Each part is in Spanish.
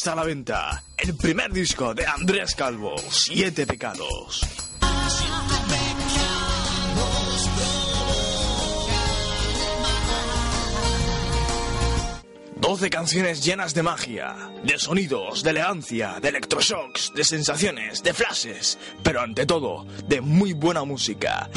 Está a la venta el primer disco de Andrés Calvo, Siete Pecados. 12 canciones llenas de magia, de sonidos, de elegancia, de electroshocks, de sensaciones, de flashes, pero ante todo, de muy buena música.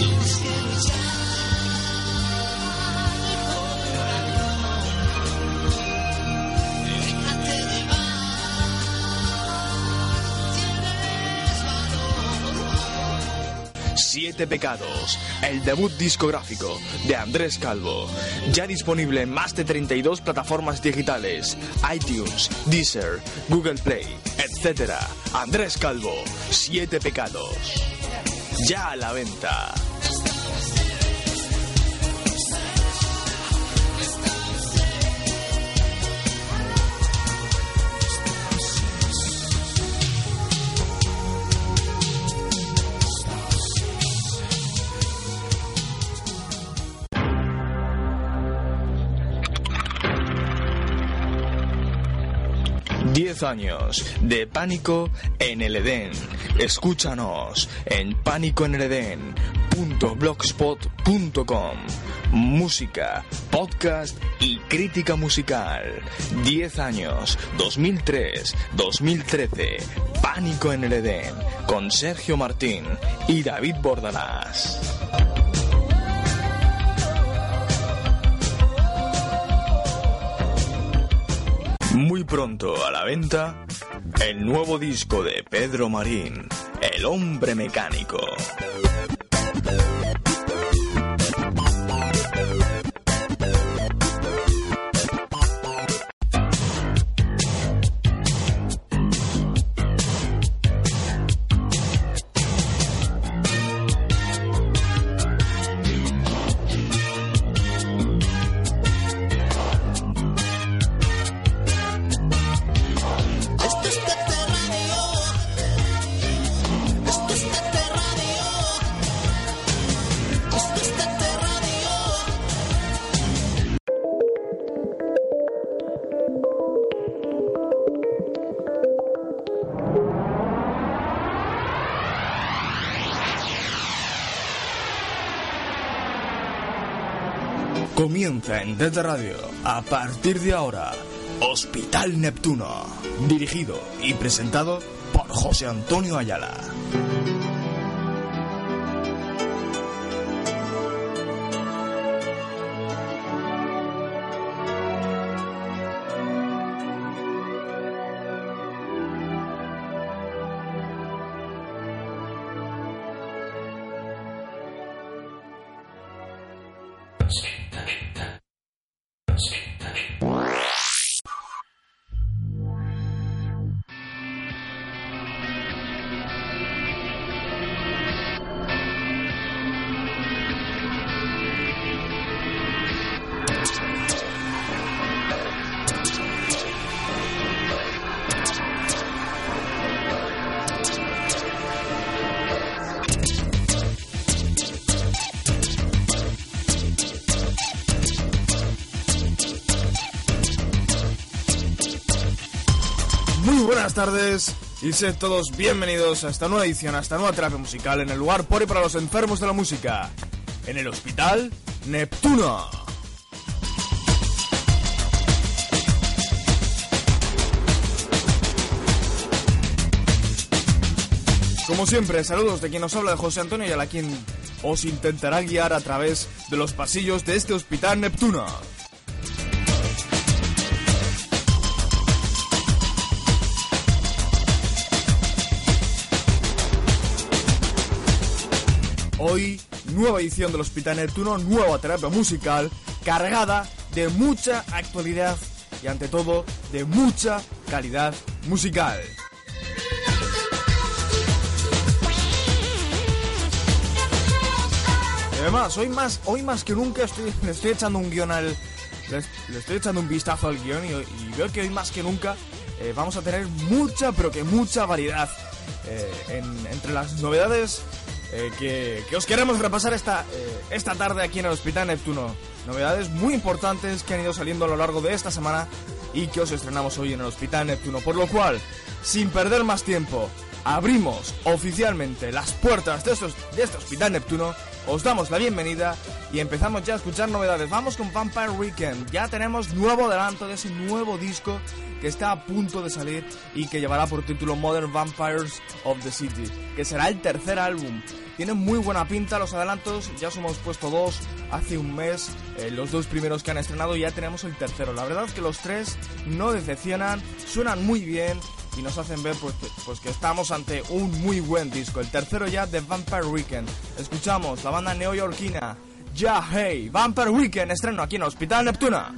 Siete Pecados, el debut discográfico de Andrés Calvo, ya disponible en más de 32 plataformas digitales, iTunes, Deezer, Google Play, etc. Andrés Calvo, Siete Pecados, ya a la venta. Años de pánico en el Edén. Escúchanos en pánicoeneleden.blogspot.com. Música, podcast y crítica musical. Diez años, 2003-2013. Pánico en el Edén. Con Sergio Martín y David Bordalás. Muy pronto a la venta el nuevo disco de Pedro Marín, El hombre mecánico. Comienza en Radio, a partir de ahora, Hospital Neptuno, dirigido y presentado por José Antonio Ayala. Buenas tardes y sed todos bienvenidos a esta nueva edición, a esta nueva terapia musical en el lugar por y para los enfermos de la música, en el Hospital Neptuno. Como siempre, saludos de quien nos habla de José Antonio y a la quien os intentará guiar a través de los pasillos de este Hospital Neptuno. Hoy, nueva edición del Hospital Neptuno, nueva terapia musical, cargada de mucha actualidad y ante todo de mucha calidad musical. Y además, hoy más, hoy más que nunca estoy, le estoy echando un guion al. Le, estoy echando un vistazo al guion y, y veo que hoy más que nunca eh, vamos a tener mucha, pero que mucha variedad eh, en- entre las novedades eh, que, os queremos repasar esta, eh, esta tarde aquí en el Hospital Neptuno. Novedades muy importantes que han ido saliendo a lo largo de esta semana y que os estrenamos hoy en el Hospital Neptuno. Por lo cual, sin perder más tiempo, abrimos oficialmente las puertas de este Hospital Neptuno, os damos la bienvenida y empezamos ya a escuchar novedades. Vamos con Vampire Weekend, ya tenemos nuevo adelanto de ese nuevo disco que está a punto de salir y que llevará por título Modern Vampires of the City, que será el tercer álbum. Tienen muy buena pinta los adelantos, ya os hemos puesto dos hace un mes, eh, los dos primeros que han estrenado y ya tenemos el tercero. La verdad es que los tres no decepcionan, suenan muy bien y nos hacen ver pues que, pues que estamos ante un muy buen disco. El tercero ya de Vampire Weekend. Escuchamos la banda neoyorquina Ya Hey, Vampire Weekend, estreno aquí en Hospital Neptuna.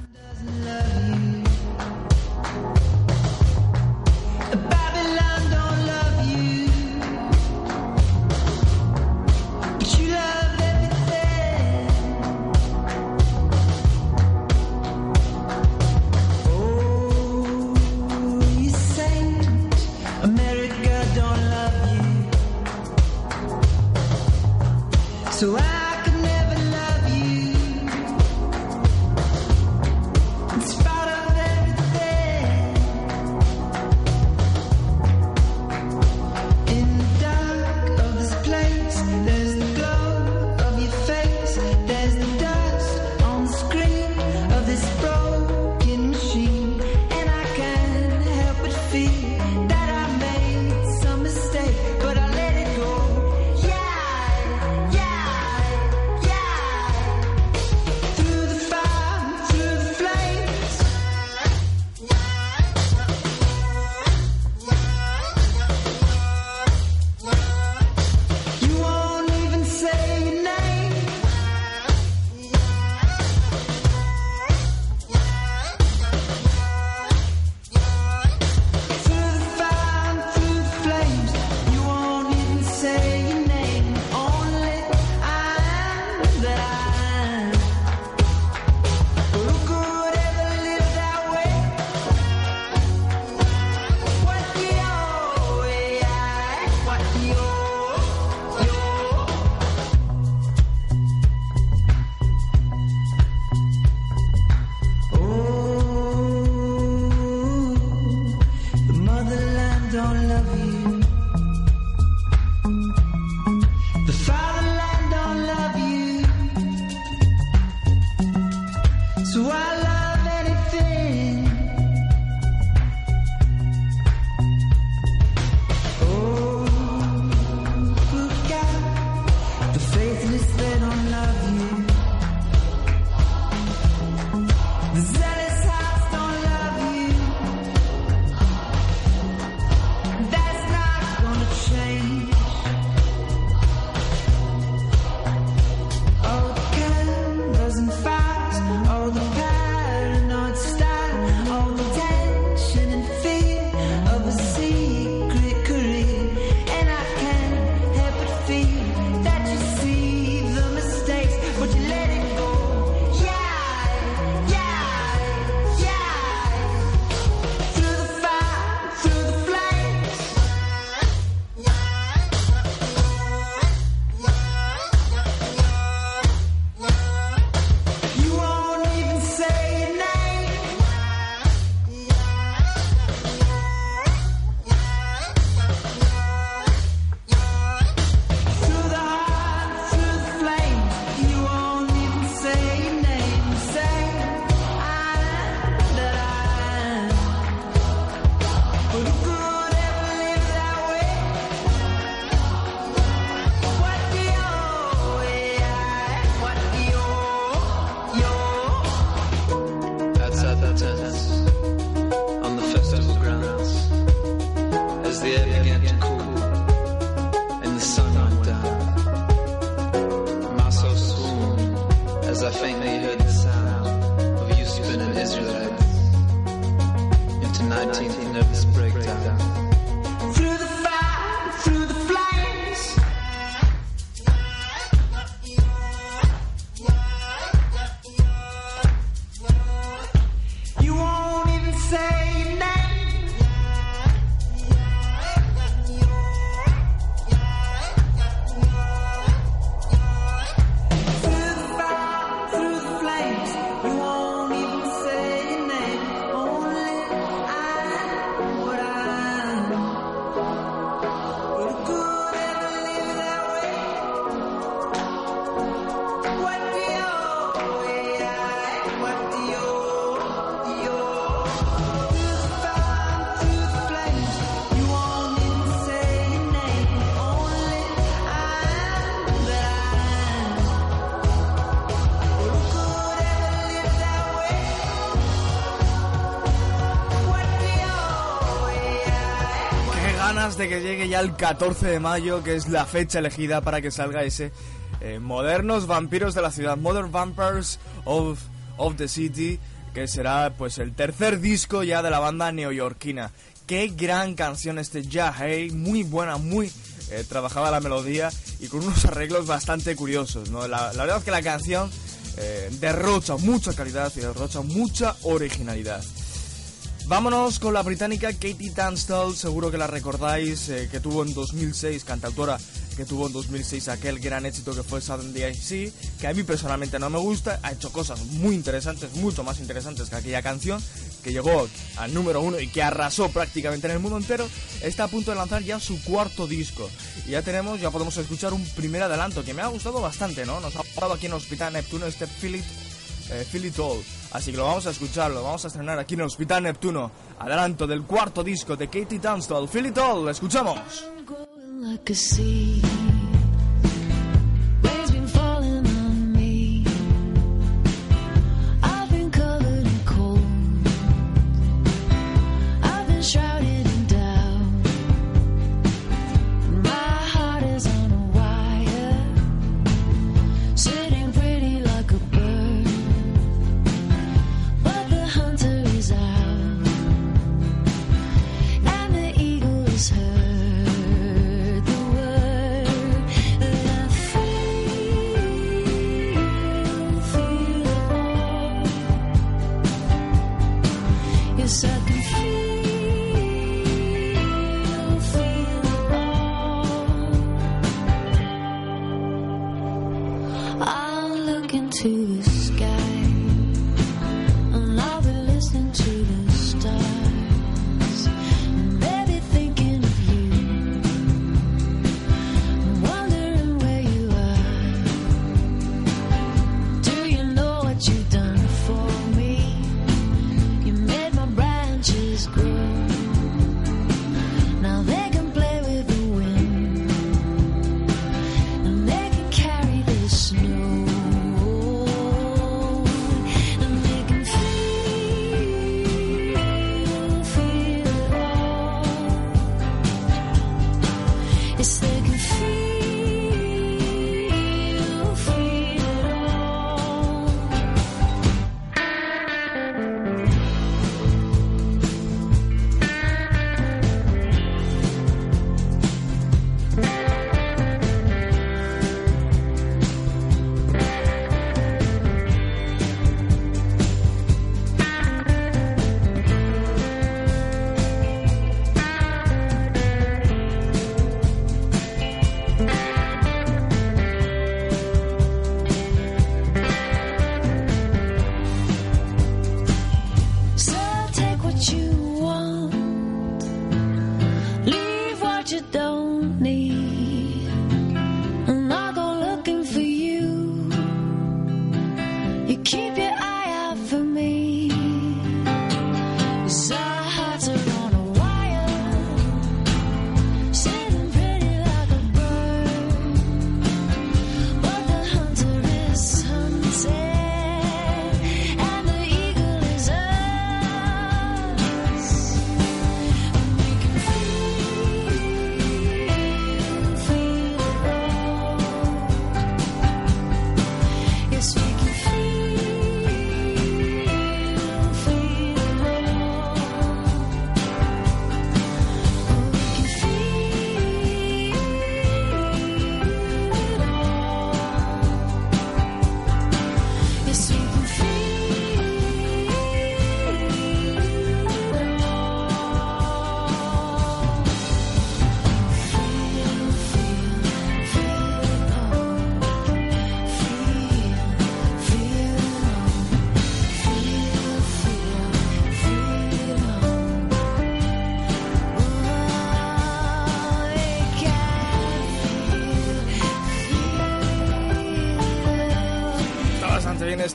Ya el 14 de mayo, que es la fecha elegida para que salga ese eh, Modernos Vampiros de la Ciudad, Modern Vampires of, of the City, que será pues el tercer disco ya de la banda neoyorquina. Qué gran canción este Ya Hey, muy buena, muy eh, trabajaba la melodía y con unos arreglos bastante curiosos, ¿no? La, la verdad es que la canción eh, derrocha mucha calidad y derrocha mucha originalidad. Vámonos con la británica Katie Tunstall, seguro que la recordáis, eh, que tuvo en 2006, cantautora que tuvo en 2006 aquel gran éxito que fue Southern DIC, que a mí personalmente no me gusta, ha hecho cosas muy interesantes, mucho más interesantes que aquella canción, que llegó al número uno y que arrasó prácticamente en el mundo entero, está a punto de lanzar ya su cuarto disco. Y ya tenemos, ya podemos escuchar un primer adelanto que me ha gustado bastante, ¿no? Nos ha gustado aquí en Hospital Neptuno este It, eh, It All. Así que lo vamos a escuchar, lo vamos a estrenar aquí en el Hospital Neptuno. Adelanto del cuarto disco de Katie Tunstall, Feel It All, escuchamos.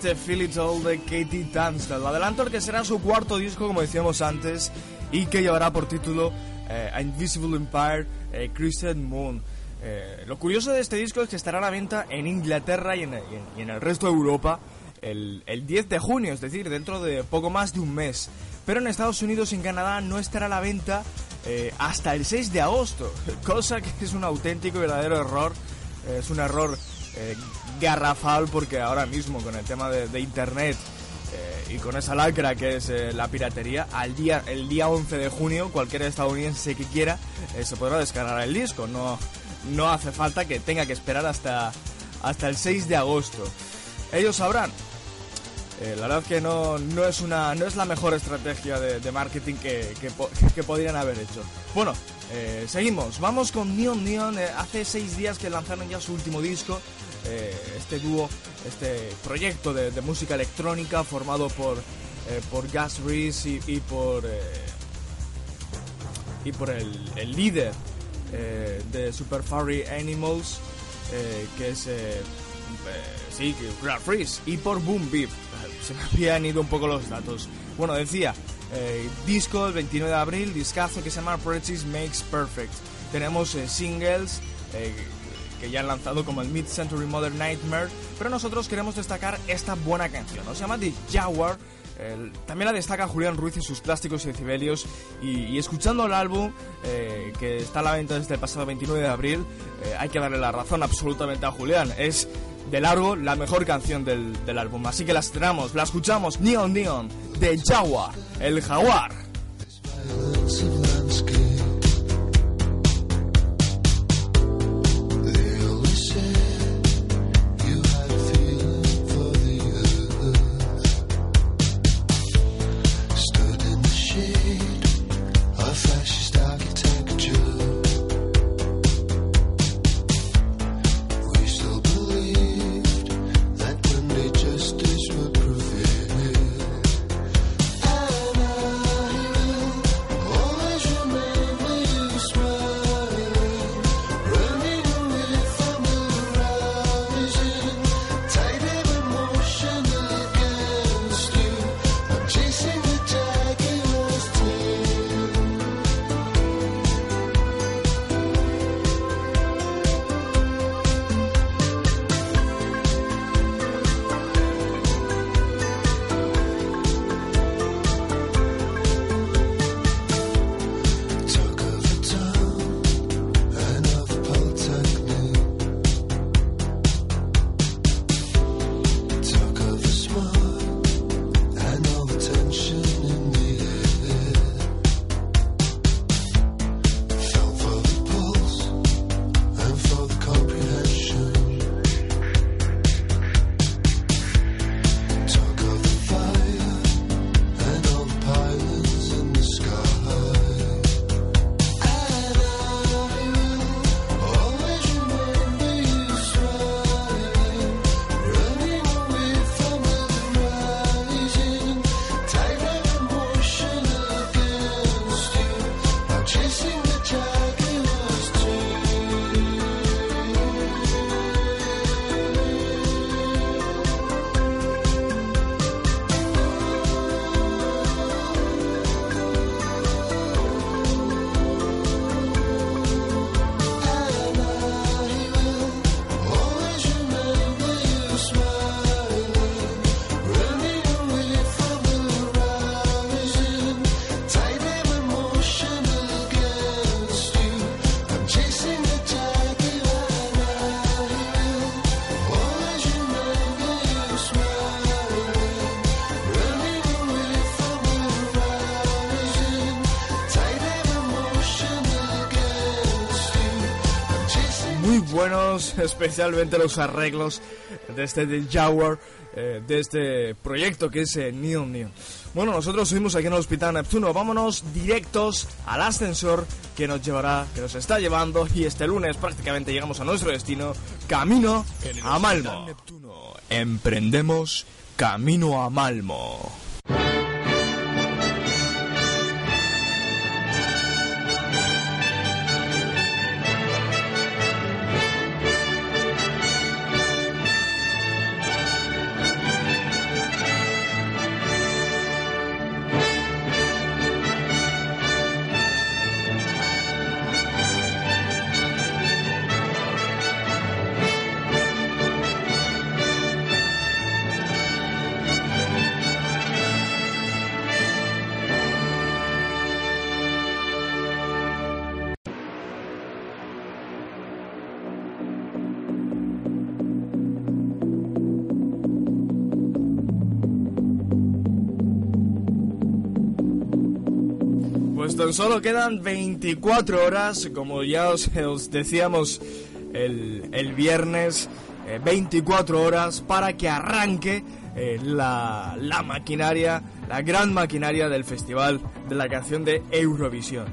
Este Feel It All de Katie Tunstall. Adelanto el que será su cuarto disco, como decíamos antes, y que llevará por título eh, Invisible Empire eh, Crescent Moon. Eh, lo curioso de este disco es que estará a la venta en Inglaterra y en, en- y en el resto de Europa el, el 10 de junio, es decir, dentro de poco más de un mes. Pero en Estados Unidos y en Canadá no estará a la venta eh, hasta el 6 de agosto, cosa que es un auténtico y verdadero error. Eh, es un error eh, garrafal porque ahora mismo con el tema de, internet eh, y con esa lacra que es eh, la piratería, al día, el día 11 de junio cualquier estadounidense que quiera eh, se podrá descargar el disco. No, no hace falta que tenga que esperar hasta, hasta el 6 de agosto. Ellos sabrán. La verdad que no, no, es una, no es la mejor estrategia de, marketing que, que, po- que podrían haber hecho. Bueno, seguimos. Vamos con Neon Neon. Hace seis días que lanzaron ya su último disco. Eh, este dúo, este proyecto de, música electrónica formado por, eh, por Gus Reese y, por, eh, y por el, líder eh, de Super Furry Animals, eh, que es, sí, Grant Freeze, y por Boom Beep. Se me habían ido un poco los datos. Bueno, decía, disco el 29 de abril, discazo que se llama Practice Makes Perfect. Tenemos singles que ya han lanzado como el Mid-Century Modern Nightmare, pero nosotros queremos destacar esta buena canción. ¿no? Se llama The Jaguar. También la destaca Julián Ruiz y sus plásticos y decibelios. Y, escuchando el álbum, eh, que está a la venta desde el pasado 29 de abril, eh, hay que darle la razón absolutamente a Julián. Es de largo la mejor canción del, del álbum. Así que la estrenamos, la escuchamos, Neon Neon, de Jaguar, el jaguar. especialmente los arreglos de este Jaguar, eh, de este proyecto que es eh, Neon Neon. Bueno, nosotros subimos aquí en el Hospital Neptuno, vámonos directos al ascensor que nos llevará, que nos está llevando y este lunes prácticamente llegamos a nuestro destino, camino a Malmo. Neptuno, emprendemos camino a Malmo. Quedan 24 horas, como ya os, os decíamos el, el viernes, eh, 24 horas para que arranque eh, la, la maquinaria, la gran maquinaria del Festival de la Canción de Eurovisión.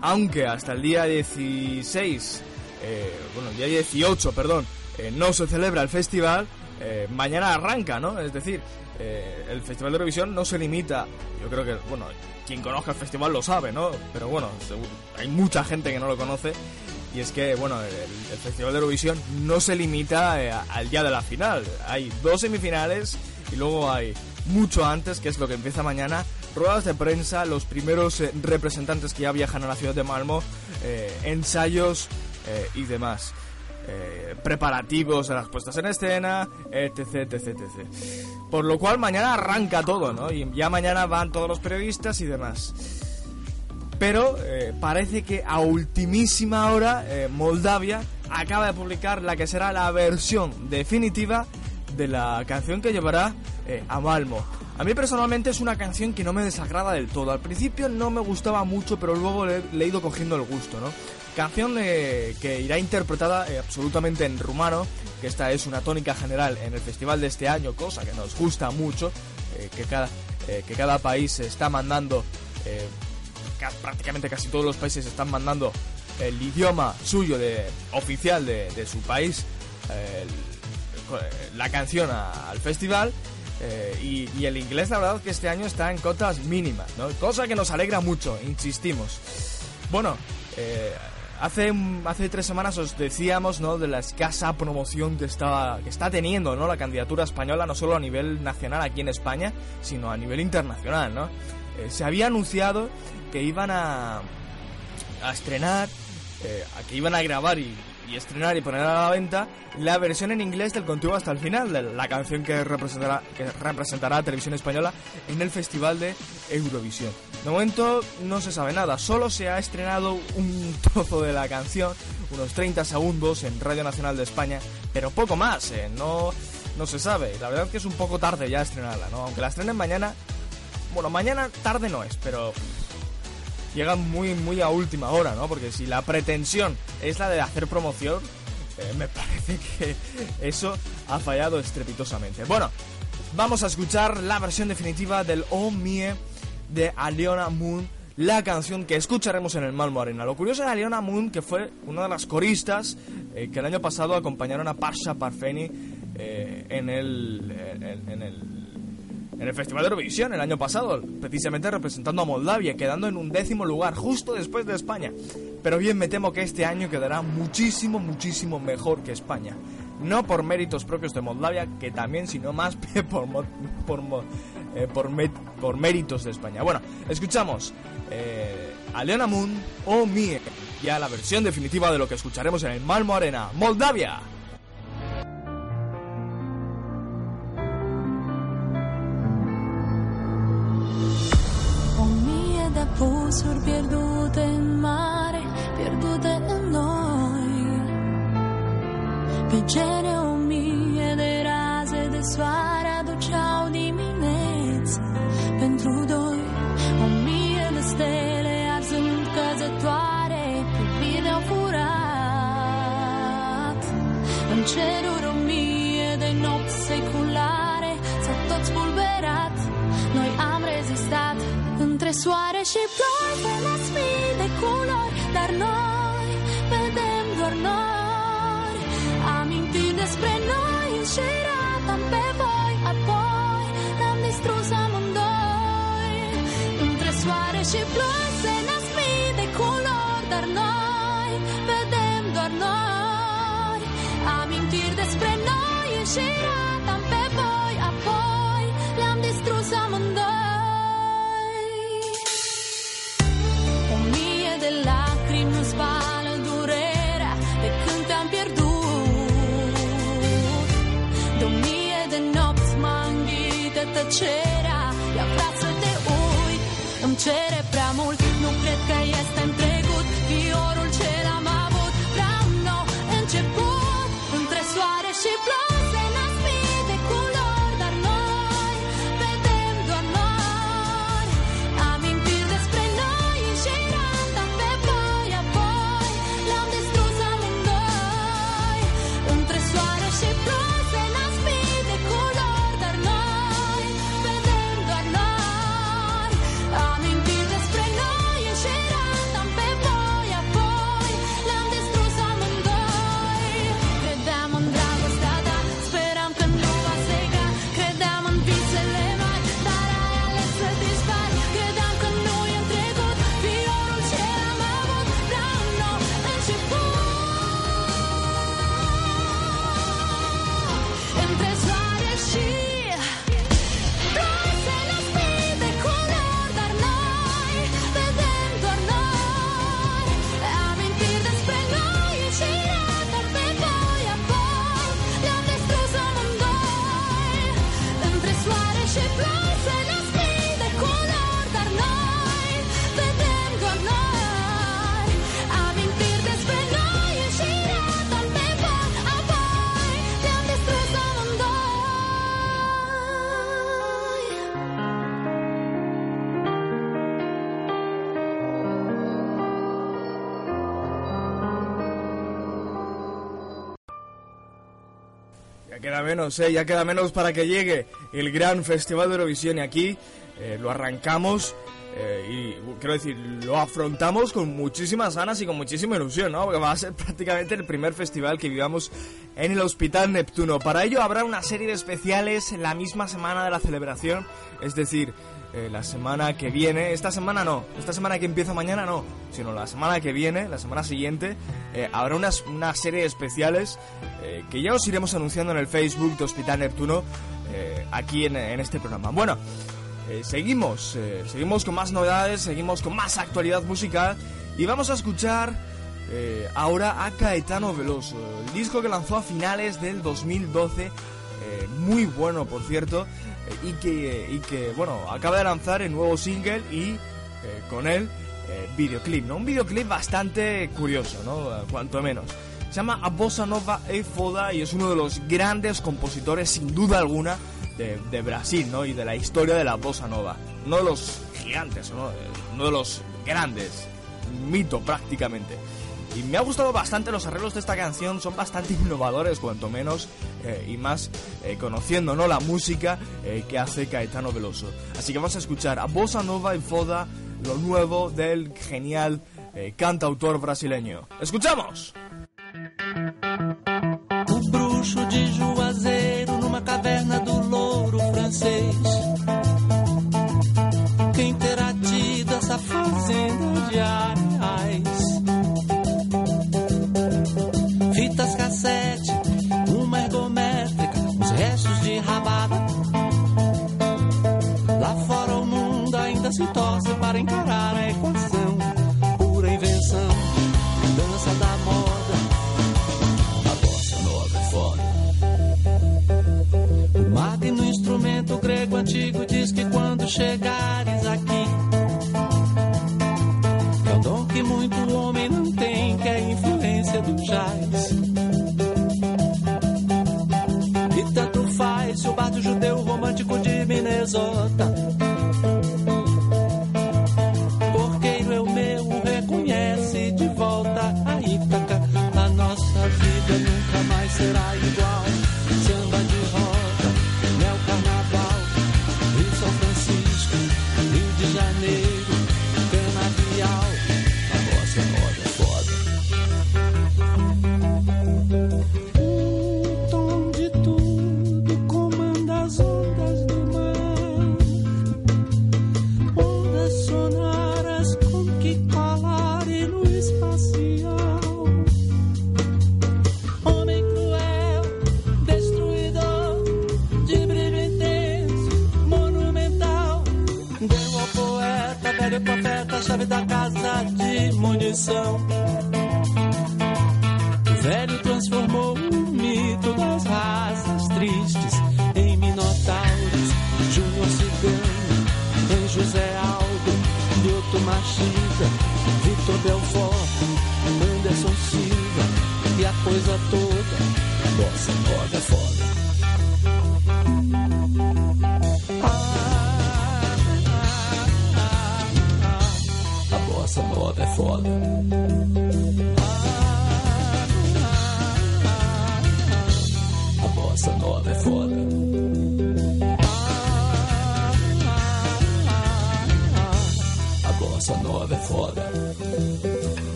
Aunque hasta el día 16, eh, bueno, día 18, perdón, eh, no se celebra el festival, eh, mañana arranca, ¿no? Es decir, eh, el Festival de Eurovisión no se limita, yo creo que, bueno, quien conozca el festival lo sabe, ¿no? Pero bueno, hay mucha gente que no lo conoce. Y es que, bueno, el, Festival de Eurovisión no se limita eh, al día de la final. Hay dos semifinales y luego hay mucho antes, que es lo que empieza mañana, ruedas de prensa, los primeros eh, representantes que ya viajan a la ciudad de Malmo, eh, ensayos y demás. Eh, preparativos de las puestas en escena, etc, etc, etc. Por lo cual mañana arranca todo, ¿no? Y ya mañana van todos los periodistas y demás. Pero eh, parece que a ultimísima hora eh, Moldavia acaba de publicar la que será la versión definitiva de la canción que llevará a Malmo. A mí personalmente es una canción que no me desagrada del todo. Al principio no me gustaba mucho, pero luego le, le he ido cogiendo el gusto, ¿no? Canción que irá interpretada eh, absolutamente en rumano, que esta es una tónica general en el festival de este año, cosa que nos gusta mucho, eh, que, cada, eh, que cada país está mandando ca- prácticamente casi todos los países están mandando el idioma suyo de oficial de, de su país la canción al festival y, y el inglés la verdad que este año está en cotas mínimas ¿no? cosa que nos alegra mucho insistimos bueno eh, hace hace tres semanas os decíamos no de la escasa promoción que estaba que está teniendo no la candidatura española no solo a nivel nacional aquí en España sino a nivel internacional no Eh, se había anunciado que iban a a estrenar, eh, que iban a grabar y, y estrenar y poner a la venta la versión en inglés del Contigo hasta el final, de la canción que representará, que representará Televisión Española en el Festival de Eurovisión. De momento no se sabe nada, solo se ha estrenado un trozo de la canción, unos 30 segundos en Radio Nacional de España, pero poco más, eh, no, no se sabe. La verdad es que es un poco tarde ya estrenarla, ¿no? Aunque la estrenen mañana, bueno, mañana tarde no es, pero llegan muy muy a última hora, ¿no? Porque si la pretensión es la de hacer promoción, eh, me parece que eso ha fallado estrepitosamente. Bueno, vamos a escuchar la versión definitiva del Oh Mie de Aliona Moon, la canción que escucharemos en el Malmo Arena. Lo curioso de Aliona Moon, que fue una de las coristas eh, que el año pasado acompañaron a Pasha Parfeni eh, en el en- en el en el Festival de Eurovisión el año pasado, precisamente representando a Moldavia, quedando en un décimo lugar, justo después de España. Pero bien, me temo que este año quedará muchísimo, muchísimo mejor que España. No por méritos propios de Moldavia, que también, sino más por, por, eh, por, por méritos de España. Bueno, escuchamos eh, a Leona Moon o Mie, ya la versión definitiva de lo que escucharemos en el Malmo Arena, Moldavia. In mare. Piacere o mie de raze de soare aduceau dimineți pentru doi. O mie de stele arzând căzătoare, privire au furat. În ceruri o mie de nopți seculare s-au tot spulberat. Noi am rezistat între soare și ploi Pe las mii de culori Dar noi despre noi Înșiratam pe voi Apoi ne-am distrus amândoi. Între soare și ploi Se nasc mii de culori Dar noi vedem doar nori Amintiri despre noi Înșiratam Îmi menos, ¿eh? Ya queda menos para que llegue el gran Festival de Eurovisión y aquí eh, lo arrancamos eh, y quiero decir, lo afrontamos con muchísimas ganas y con muchísima ilusión, ¿no? Porque va a ser prácticamente el primer festival que vivamos en el Hospital Neptuno. Para ello habrá una serie de especiales la misma semana de la celebración, es decir, eh, la semana que viene, esta semana no, esta semana que empieza mañana no, sino la semana que viene, la semana siguiente, eh, habrá unas, una serie de especiales eh, que ya os iremos anunciando en el Facebook de Hospital Neptuno aquí en, en este programa. Bueno, seguimos, seguimos con más novedades, seguimos con más actualidad musical y vamos a escuchar ahora a Caetano Veloso, el disco que lanzó a finales del 2012, eh, muy bueno por cierto, y, que, y que, bueno, acaba de lanzar el nuevo single y eh, con él eh, videoclip, ¿no? Un videoclip bastante curioso, ¿no? Eh, Cuanto menos. Se llama A Bossa Nova e Foda y es uno de los grandes compositores, sin duda alguna, de, de Brasil, ¿no? Y de la historia de la Bossa Nova. Uno de los gigantes, ¿no? Eh, Uno de los grandes, mito prácticamente. Y me ha gustado bastante los arreglos de esta canción, son bastante innovadores, cuanto menos, eh, y más eh, conociendo ¿no? la música eh, que hace Caetano Veloso. Así que vamos a escuchar a Bossa Nova y Foda, lo nuevo del genial eh, cantautor brasileño. ¡Escuchamos! O bruxo de Juazeiro numa caverna do louro francês. Quem terá fazenda de areais? Fitas cassete, rabada. Lá fora o mundo ainda se torce para encarar a equação. Pura invenção, dança da moda. A bossa nova é foda. O magno instrumento grego antigo diz que quando chegares aqui, de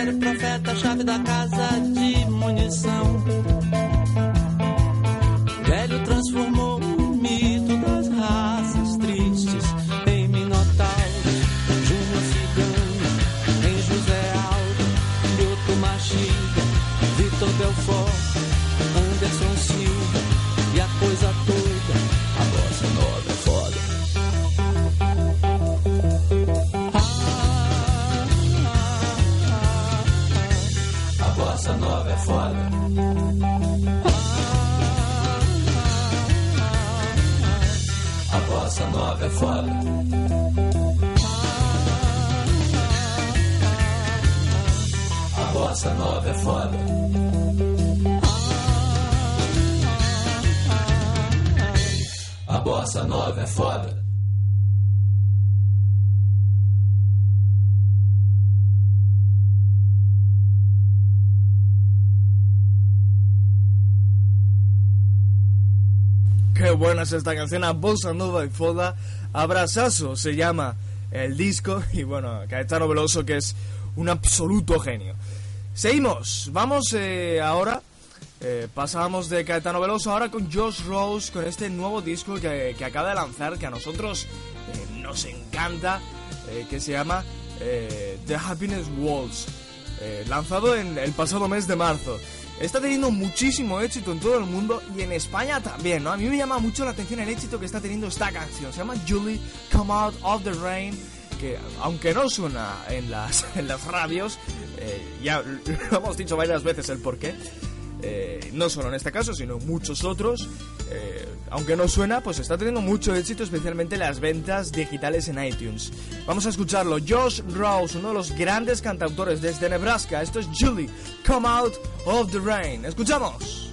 poeta, velho profeta, chave da casa de munição. foda, é foda. A bossa nova é foda. A bossa nova é foda. Qué buena es esta canción, a Bossa Nova y Foda. Abrazazo se llama el disco. Y bueno, Caetano Veloso, que es un absoluto genio. Seguimos, vamos eh, ahora. eh, pasamos de Caetano Veloso ahora con Josh Rose, con este nuevo disco que, acaba de lanzar, que a nosotros eh, nos encanta, que se llama The Happiness eh, lanzado en el pasado mes de marzo. Está teniendo muchísimo éxito en todo el mundo y en España también, ¿no? A mí me llama mucho la atención el éxito que está teniendo esta canción. Se llama Julie Come Out of the Rain, que aunque no suena en las, en las radios, eh, ya lo hemos dicho varias veces el porqué. eh, no solo en este caso, sino en muchos otros. Eh, aunque no suena, pues está teniendo mucho éxito, especialmente las ventas digitales en iTunes. Vamos a escucharlo. Josh Rouse, uno de los grandes cantautores desde Nebraska. Esto es Julie, Come Out of the Rain. Escuchamos.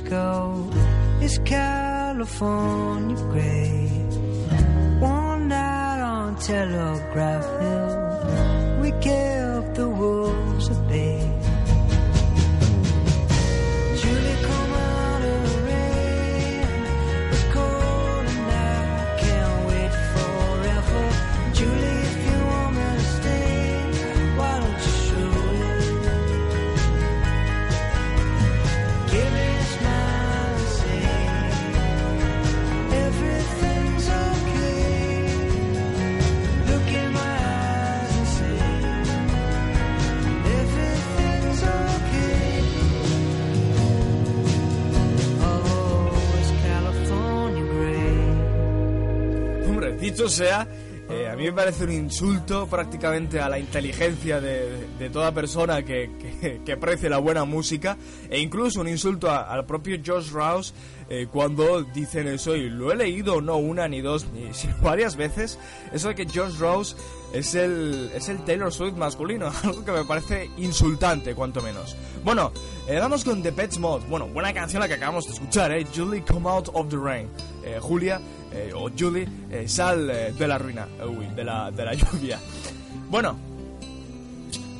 Francisco. Sea, eh, a mí me parece un insulto prácticamente a la inteligencia de, de toda persona que, que, que aprecie la buena música e incluso un insulto a- al propio Josh Rouse eh, cuando dicen eso y lo he leído no una ni dos ni sino varias veces eso de que Josh Rouse es el, es el Taylor Swift masculino algo que me parece insultante cuanto menos. Bueno eh, vamos con The Pets Mod. Bueno buena canción la que acabamos de escuchar eh Julie Come Out of the Rain. Eh, Julia eh, o Julie, eh, sal eh, de la ruina, uy, de la, de la lluvia. Bueno,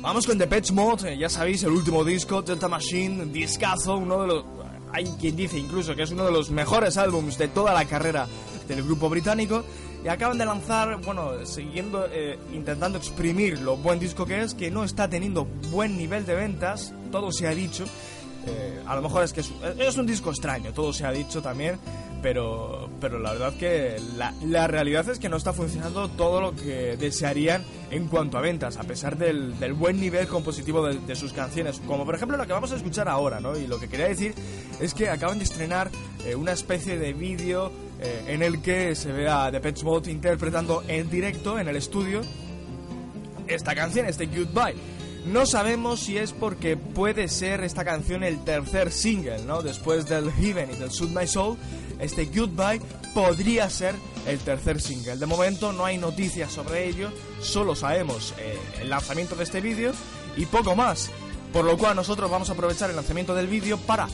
vamos con The Pet Mode, eh, ya sabéis, el último disco, Delta Machine, discazo, uno de los... Hay quien dice incluso que es uno de los mejores álbums de toda la carrera del grupo británico. Y acaban de lanzar, bueno, siguiendo, eh, intentando exprimir lo buen disco que es, que no está teniendo buen nivel de ventas, todo se ha dicho. Eh, a lo mejor es que es, es un disco extraño, todo se ha dicho también, pero, pero la verdad que la, la realidad es que no está funcionando todo lo que desearían en cuanto a ventas, a pesar del, buen nivel compositivo de, sus canciones, como por ejemplo lo que vamos a escuchar ahora, ¿no? Y lo que quería decir es que acaban de estrenar eh, una especie de vídeo eh, en el que se ve a The Pet Mode interpretando en directo en el estudio esta canción, este Goodbye. No sabemos si es porque puede ser esta canción el tercer single, ¿no? Después del Heaven y del Suit My Soul, este Goodbye podría ser el tercer single. De momento no hay noticias sobre ello, solo sabemos eh, el lanzamiento de este vídeo y poco más. Por lo cual nosotros vamos a aprovechar el lanzamiento del vídeo para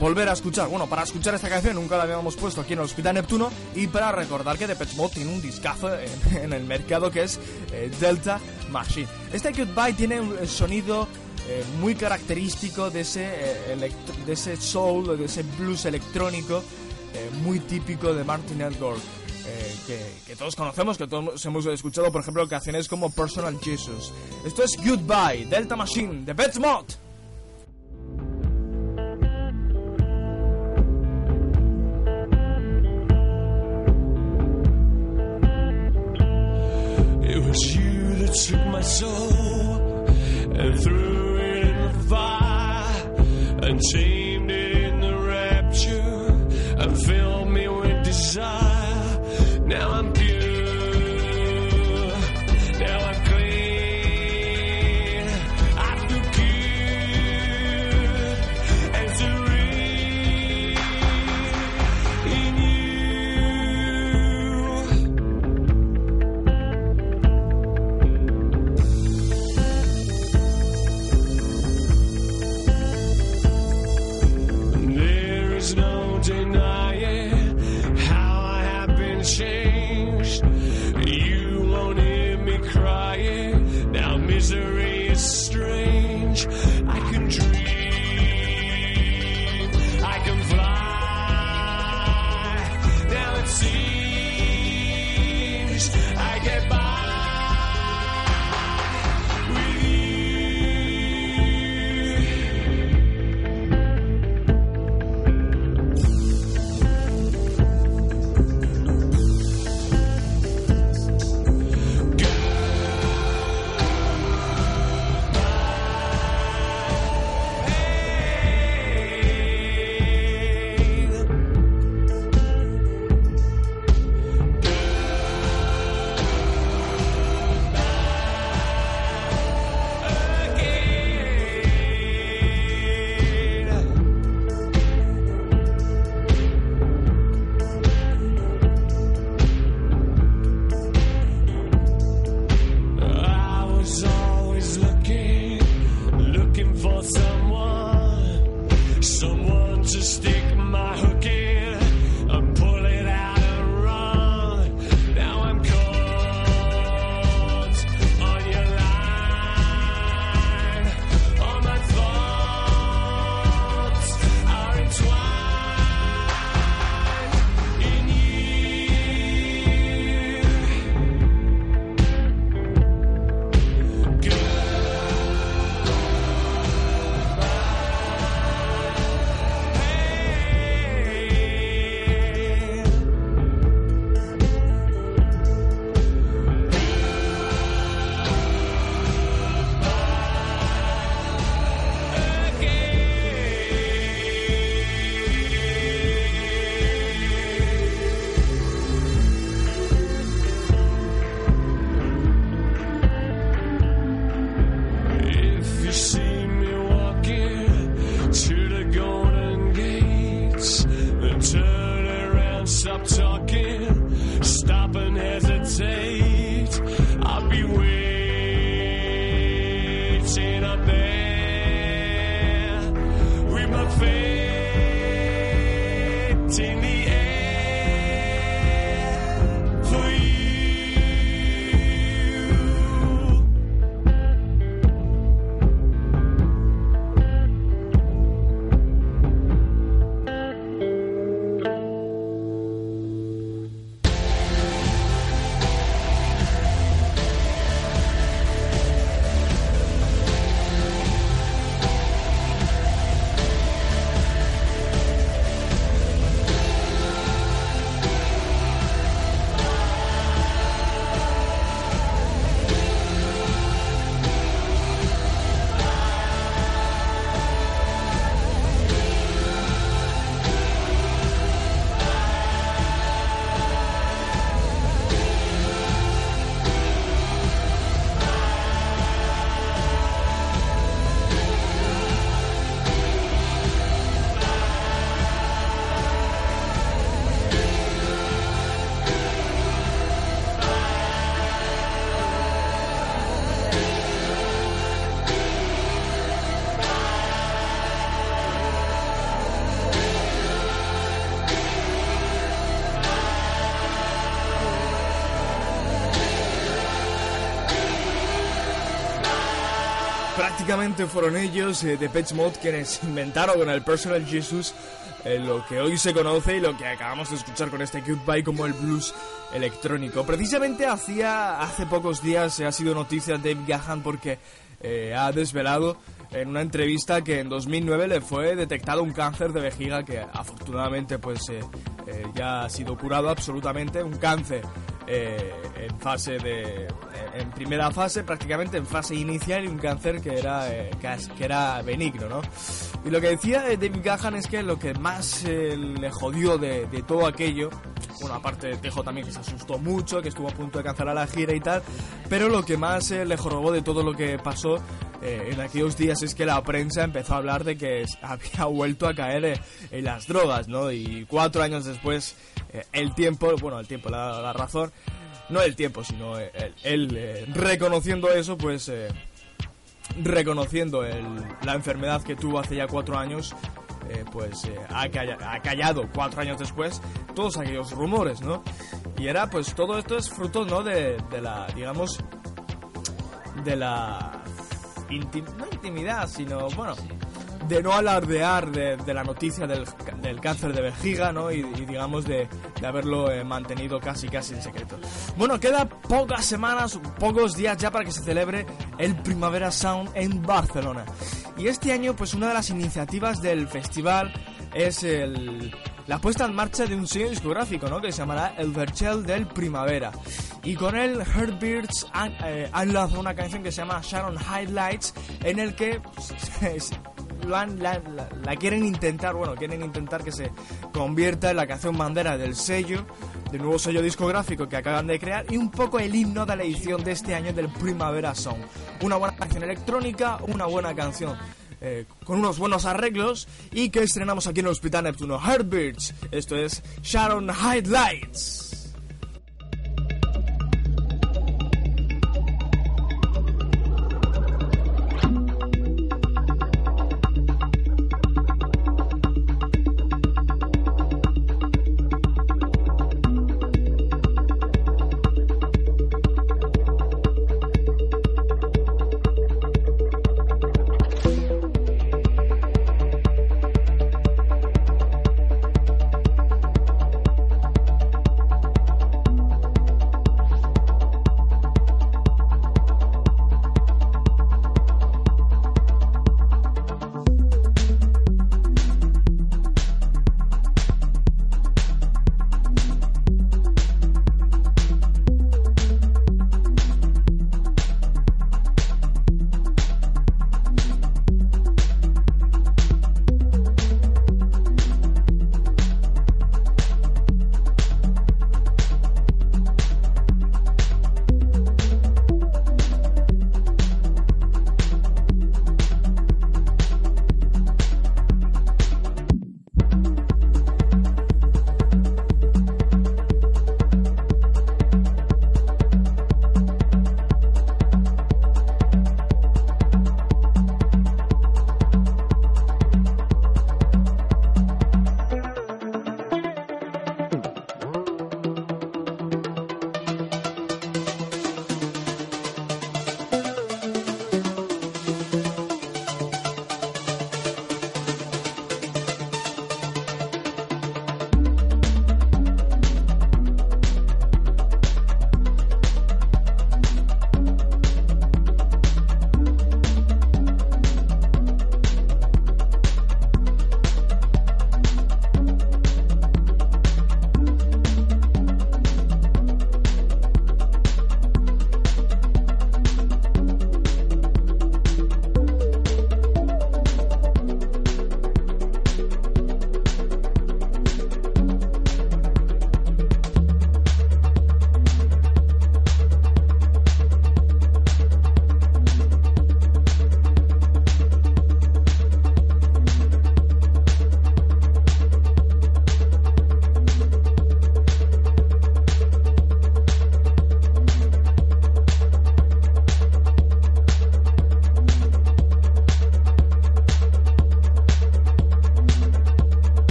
volver a escuchar, bueno, para escuchar esta canción, nunca la habíamos puesto aquí en el Hospital Neptuno, y para recordar que Depeche Mode tiene un discazo en, en el mercado que es eh, Delta Machine. Este Goodbye tiene un sonido eh, muy característico de ese, eh, de ese soul, de ese blues electrónico eh, muy típico de Martin Edgar. eh, que, que todos conocemos, que todos hemos escuchado, por ejemplo, canciones como Personal Jesus. Esto es Goodbye, Delta Machine, de Mode. Was you that took my soul and threw it in the fire and tamed it in the rapture and filled me with desire. Now I'm someone, to stick prácticamente fueron ellos, eh, de Pet Mode, quienes inventaron con el Personal Jesus eh, lo que hoy se conoce y lo que acabamos de escuchar con este Cute Bye como el blues electrónico. Precisamente hacía, hace pocos días eh, ha sido noticia Dave Gahan porque eh, ha desvelado en una entrevista que en 2009 le fue detectado un cáncer de vejiga que afortunadamente pues eh, eh, ya ha sido curado absolutamente, un cáncer eh, en fase de en primera fase prácticamente en fase inicial y un cáncer que era eh, que, era benigno no y lo que decía eh, David Gahan es que lo que más eh, le jodió de, de todo aquello bueno aparte dijo también que se asustó mucho que estuvo a punto de cancelar la gira y tal pero lo que más eh, le jorobó de todo lo que pasó eh, en aquellos días es que la prensa empezó a hablar de que había vuelto a caer eh, en las drogas, ¿no? Y cuatro años después, eh, el tiempo, bueno, el tiempo, la, la razón, no el tiempo, sino él, él, eh, reconociendo eso, pues eh, reconociendo el- la enfermedad que tuvo hace ya cuatro años, eh, pues eh, ha, calla- ha callado cuatro años después todos aquellos rumores, ¿no? Y era, pues todo esto es fruto, ¿no? De, de la, digamos, de la no intimidad, sino bueno, de no alardear de, la noticia del, cáncer de vejiga, ¿no? Y, digamos de, haberlo eh, mantenido casi casi en secreto. Bueno, queda pocas semanas, pocos días ya para que se celebre el Primavera Sound en Barcelona. Y este año, pues una de las iniciativas del festival es la puesta en marcha de un sello discográfico, ¿no? Que se llamará El Verchel del Primavera. Y con él, Heartbeats han, eh, lanzado una canción que se llama Sharon Highlights, en el que pues, lo han- la, quieren intentar, bueno, quieren intentar que se convierta en la canción bandera del sello, del nuevo sello discográfico que acaban de crear, y un poco el himno de la edición de este año del Primavera Song. Una buena canción electrónica, una buena canción eh, con unos buenos arreglos y que estrenamos aquí en el Hospital Neptuno Heartbeats. Esto es Sharon Highlights.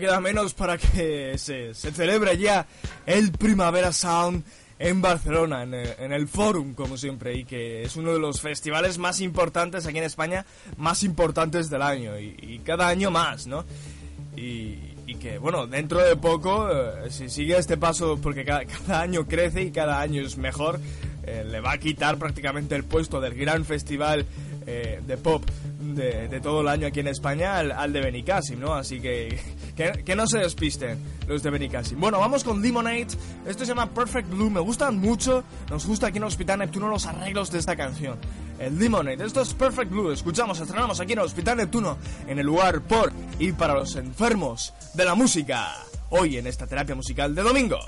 Queda menos para que se, se celebre ya el Primavera Sound en Barcelona, en el, Forum, como siempre, y que es uno de los festivales más importantes aquí en España, más importantes del año, y, cada año más, ¿no? Y, que, bueno, dentro de poco, eh, si sigue este paso, porque cada, año crece y cada año es mejor, eh, le va a quitar prácticamente el puesto del gran festival eh, de pop de, de todo el año aquí en España al, al de Benicassim, ¿no? Así que, que no se despisten los de Benicassim. Bueno, vamos con Lemonade. Esto se llama Perfect Blue. Me gustan mucho. Nos gusta aquí en Hospital Neptuno los arreglos de esta canción. El Lemonade. Esto es Perfect Blue. Escuchamos, estrenamos aquí en Hospital Neptuno en el lugar por y para los enfermos de la música. Hoy en esta terapia musical de domingo.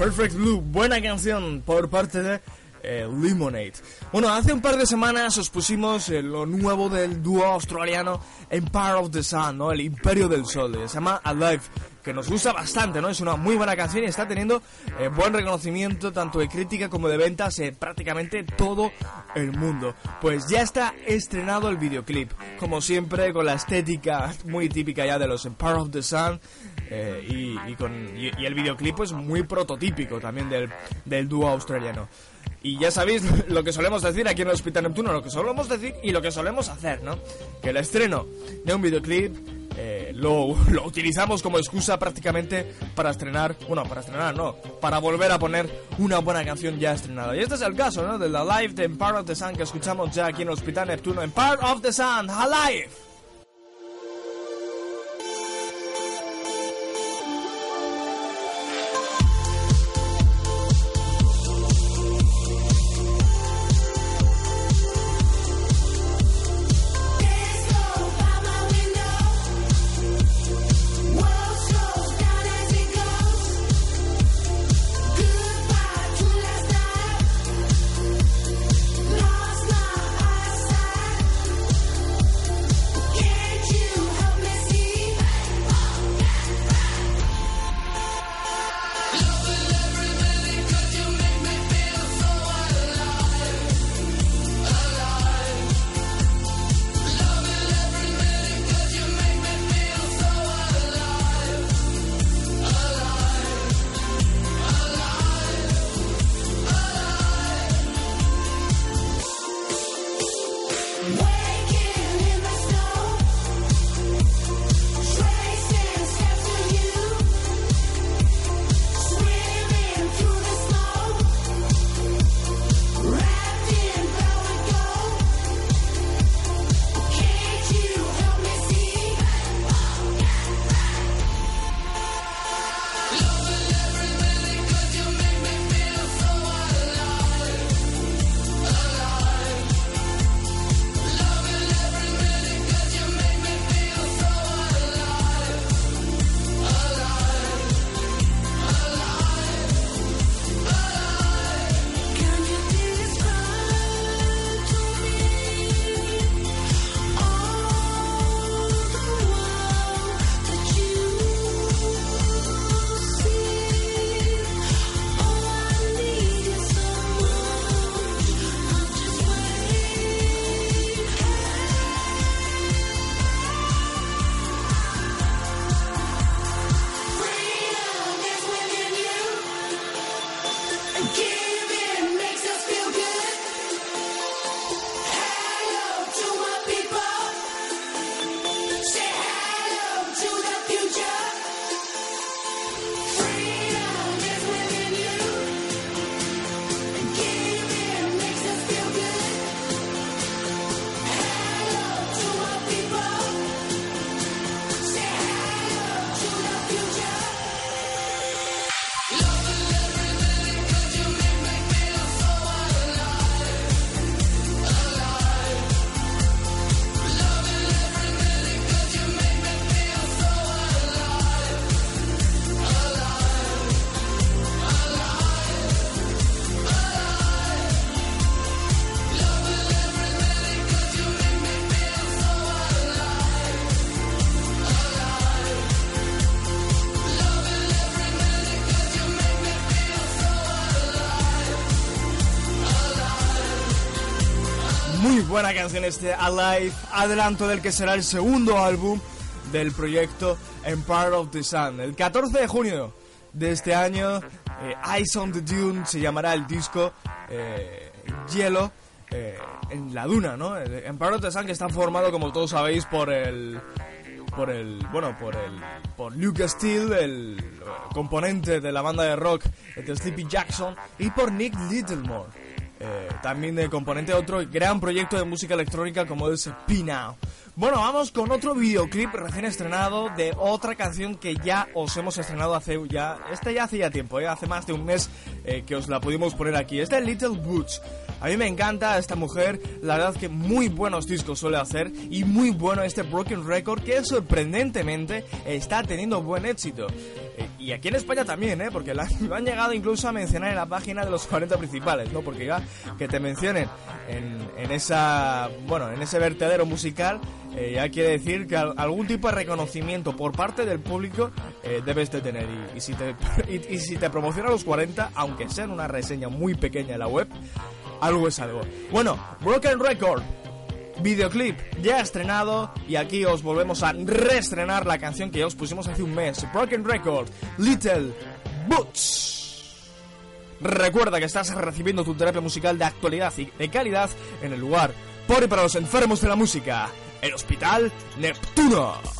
Perfect Blue, buena canción por parte de eh, Lemonade. Bueno, hace un par de semanas os pusimos eh, lo nuevo del dúo australiano Empire of the Sun, ¿no? El Imperio del Sol, eh, se llama Alive. que nos gusta bastante, ¿no? Es una muy buena canción y está teniendo eh, buen reconocimiento tanto de crítica como de ventas en prácticamente todo el mundo. Pues ya está estrenado el videoclip, como siempre con la estética muy típica ya de los Empire of the Sun. eh, y, el videoclip pues muy prototípico también del, del dúo australiano. Y ya sabéis lo que solemos decir aquí en el Hospital Neptuno, lo que solemos decir y lo que solemos hacer, ¿no? Que el estreno de un videoclip eh, lo, lo utilizamos como excusa prácticamente para estrenar, bueno, para estrenar no, para volver a poner una buena canción ya estrenada. Y este es el caso, ¿no? De la live de Empire of the Sun que escuchamos ya aquí en Hospital Neptuno. Empire of the Sun, Alive. Buena canción este Alive, adelanto del que será el segundo álbum del proyecto Empire of the Sun. El 14 de junio de este año, eh, Eyes on the Dune se llamará el disco eh, Hielo eh, en la duna, ¿no? Empire of the Sun que está formado, como todos sabéis, por el por el bueno por el por Luke Steele el eh, componente de la banda de rock de Sleepy Jackson y por Nick Littlemore eh, también de componente de otro gran proyecto de música electrónica como es P-Now. Bueno, vamos con otro videoclip recién estrenado de otra canción que ya os hemos estrenado hace ya, este ya hace ya tiempo, eh, hace más de un mes eh, que os la pudimos poner aquí. Es de Little Butch. A mí me encanta esta mujer, la verdad que muy buenos discos suele hacer y muy bueno este Broken Record que sorprendentemente está teniendo buen éxito. Eh, y aquí en España también, ¿eh? Porque la- lo han llegado incluso a mencionar en la página de los 40 principales, ¿no? Porque ya que te mencionen en, esa, bueno, en ese vertedero musical, eh, ya quiere decir que al- algún tipo de reconocimiento por parte del público eh, debes de tener. Y si te promociona los 40, aunque sea en una reseña muy pequeña en la web, algo es algo. Bueno, Broken Record, videoclip ya estrenado y aquí os volvemos a reestrenar la canción que ya os pusimos hace un mes, Broken Record, Little Boots. Recuerda que estás recibiendo tu terapia musical de actualidad y de calidad en el lugar por y para los enfermos de la música, el Hospital Neptuno.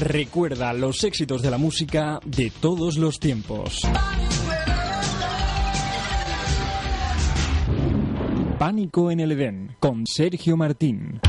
Recuerda los éxitos de la música de todos los tiempos. Pánico en el Edén con Sergio Martín.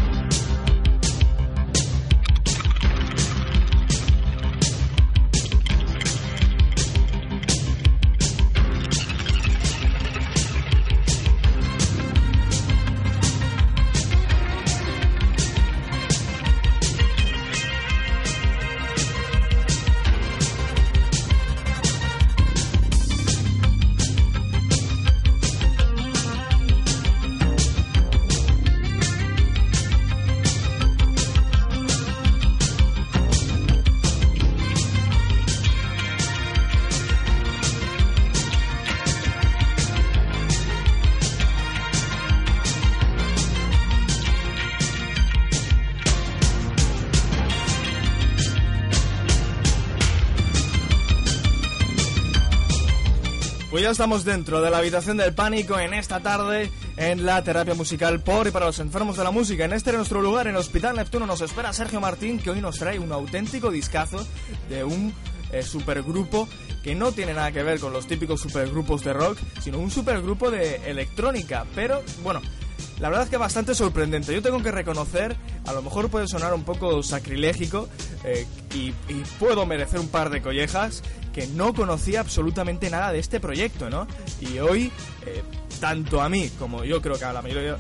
Estamos dentro de la habitación del pánico en esta tarde en la terapia musical por y para los enfermos de la música. En este nuestro lugar, en el Hospital Neptuno, nos espera Sergio Martín, que hoy nos trae un auténtico discazo de un eh, supergrupo que no tiene nada que ver con los típicos supergrupos de rock, sino un supergrupo de electrónica. Pero bueno, la verdad es que bastante sorprendente. Yo tengo que reconocer, a lo mejor puede sonar un poco sacrilégico eh, y, puedo merecer un par de collejas, que no conocía absolutamente nada de este proyecto, ¿no? Y hoy, eh, tanto a mí como yo creo que a la mayoría,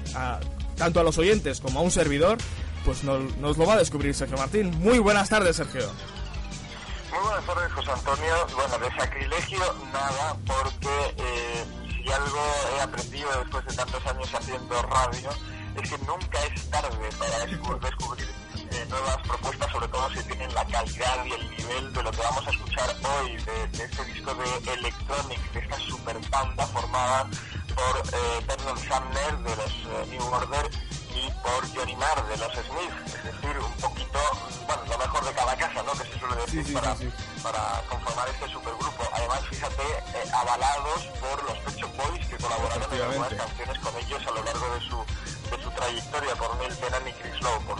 tanto a los oyentes como a un servidor, pues nos, nos lo va a descubrir Sergio Martín. Muy buenas tardes, Sergio. Muy buenas tardes, José Antonio. Bueno, de sacrilegio nada, porque eh, si algo he aprendido después de tantos años haciendo radio, es que nunca es tarde para descu- descubrir eh, nuevas propuestas, sobre todo si tienen la calidad y el nivel de lo que vamos a escuchar hoy, de, de este disco de Electronic, de esta super banda formada por eh, Vernon Sumner de los eh, New Order y por Johnny Marr de los Smiths, es decir, un poquito, bueno, lo mejor de cada casa, ¿no? Que se suele decir Sí, sí, para, sí, sí. para conformar este supergrupo. Además, fíjate, eh, avalados por los Pet Shop Boys que colaboraron en algunas canciones con ellos a lo largo de su, de su trayectoria por Neil Tennant y Chris Lowe. Por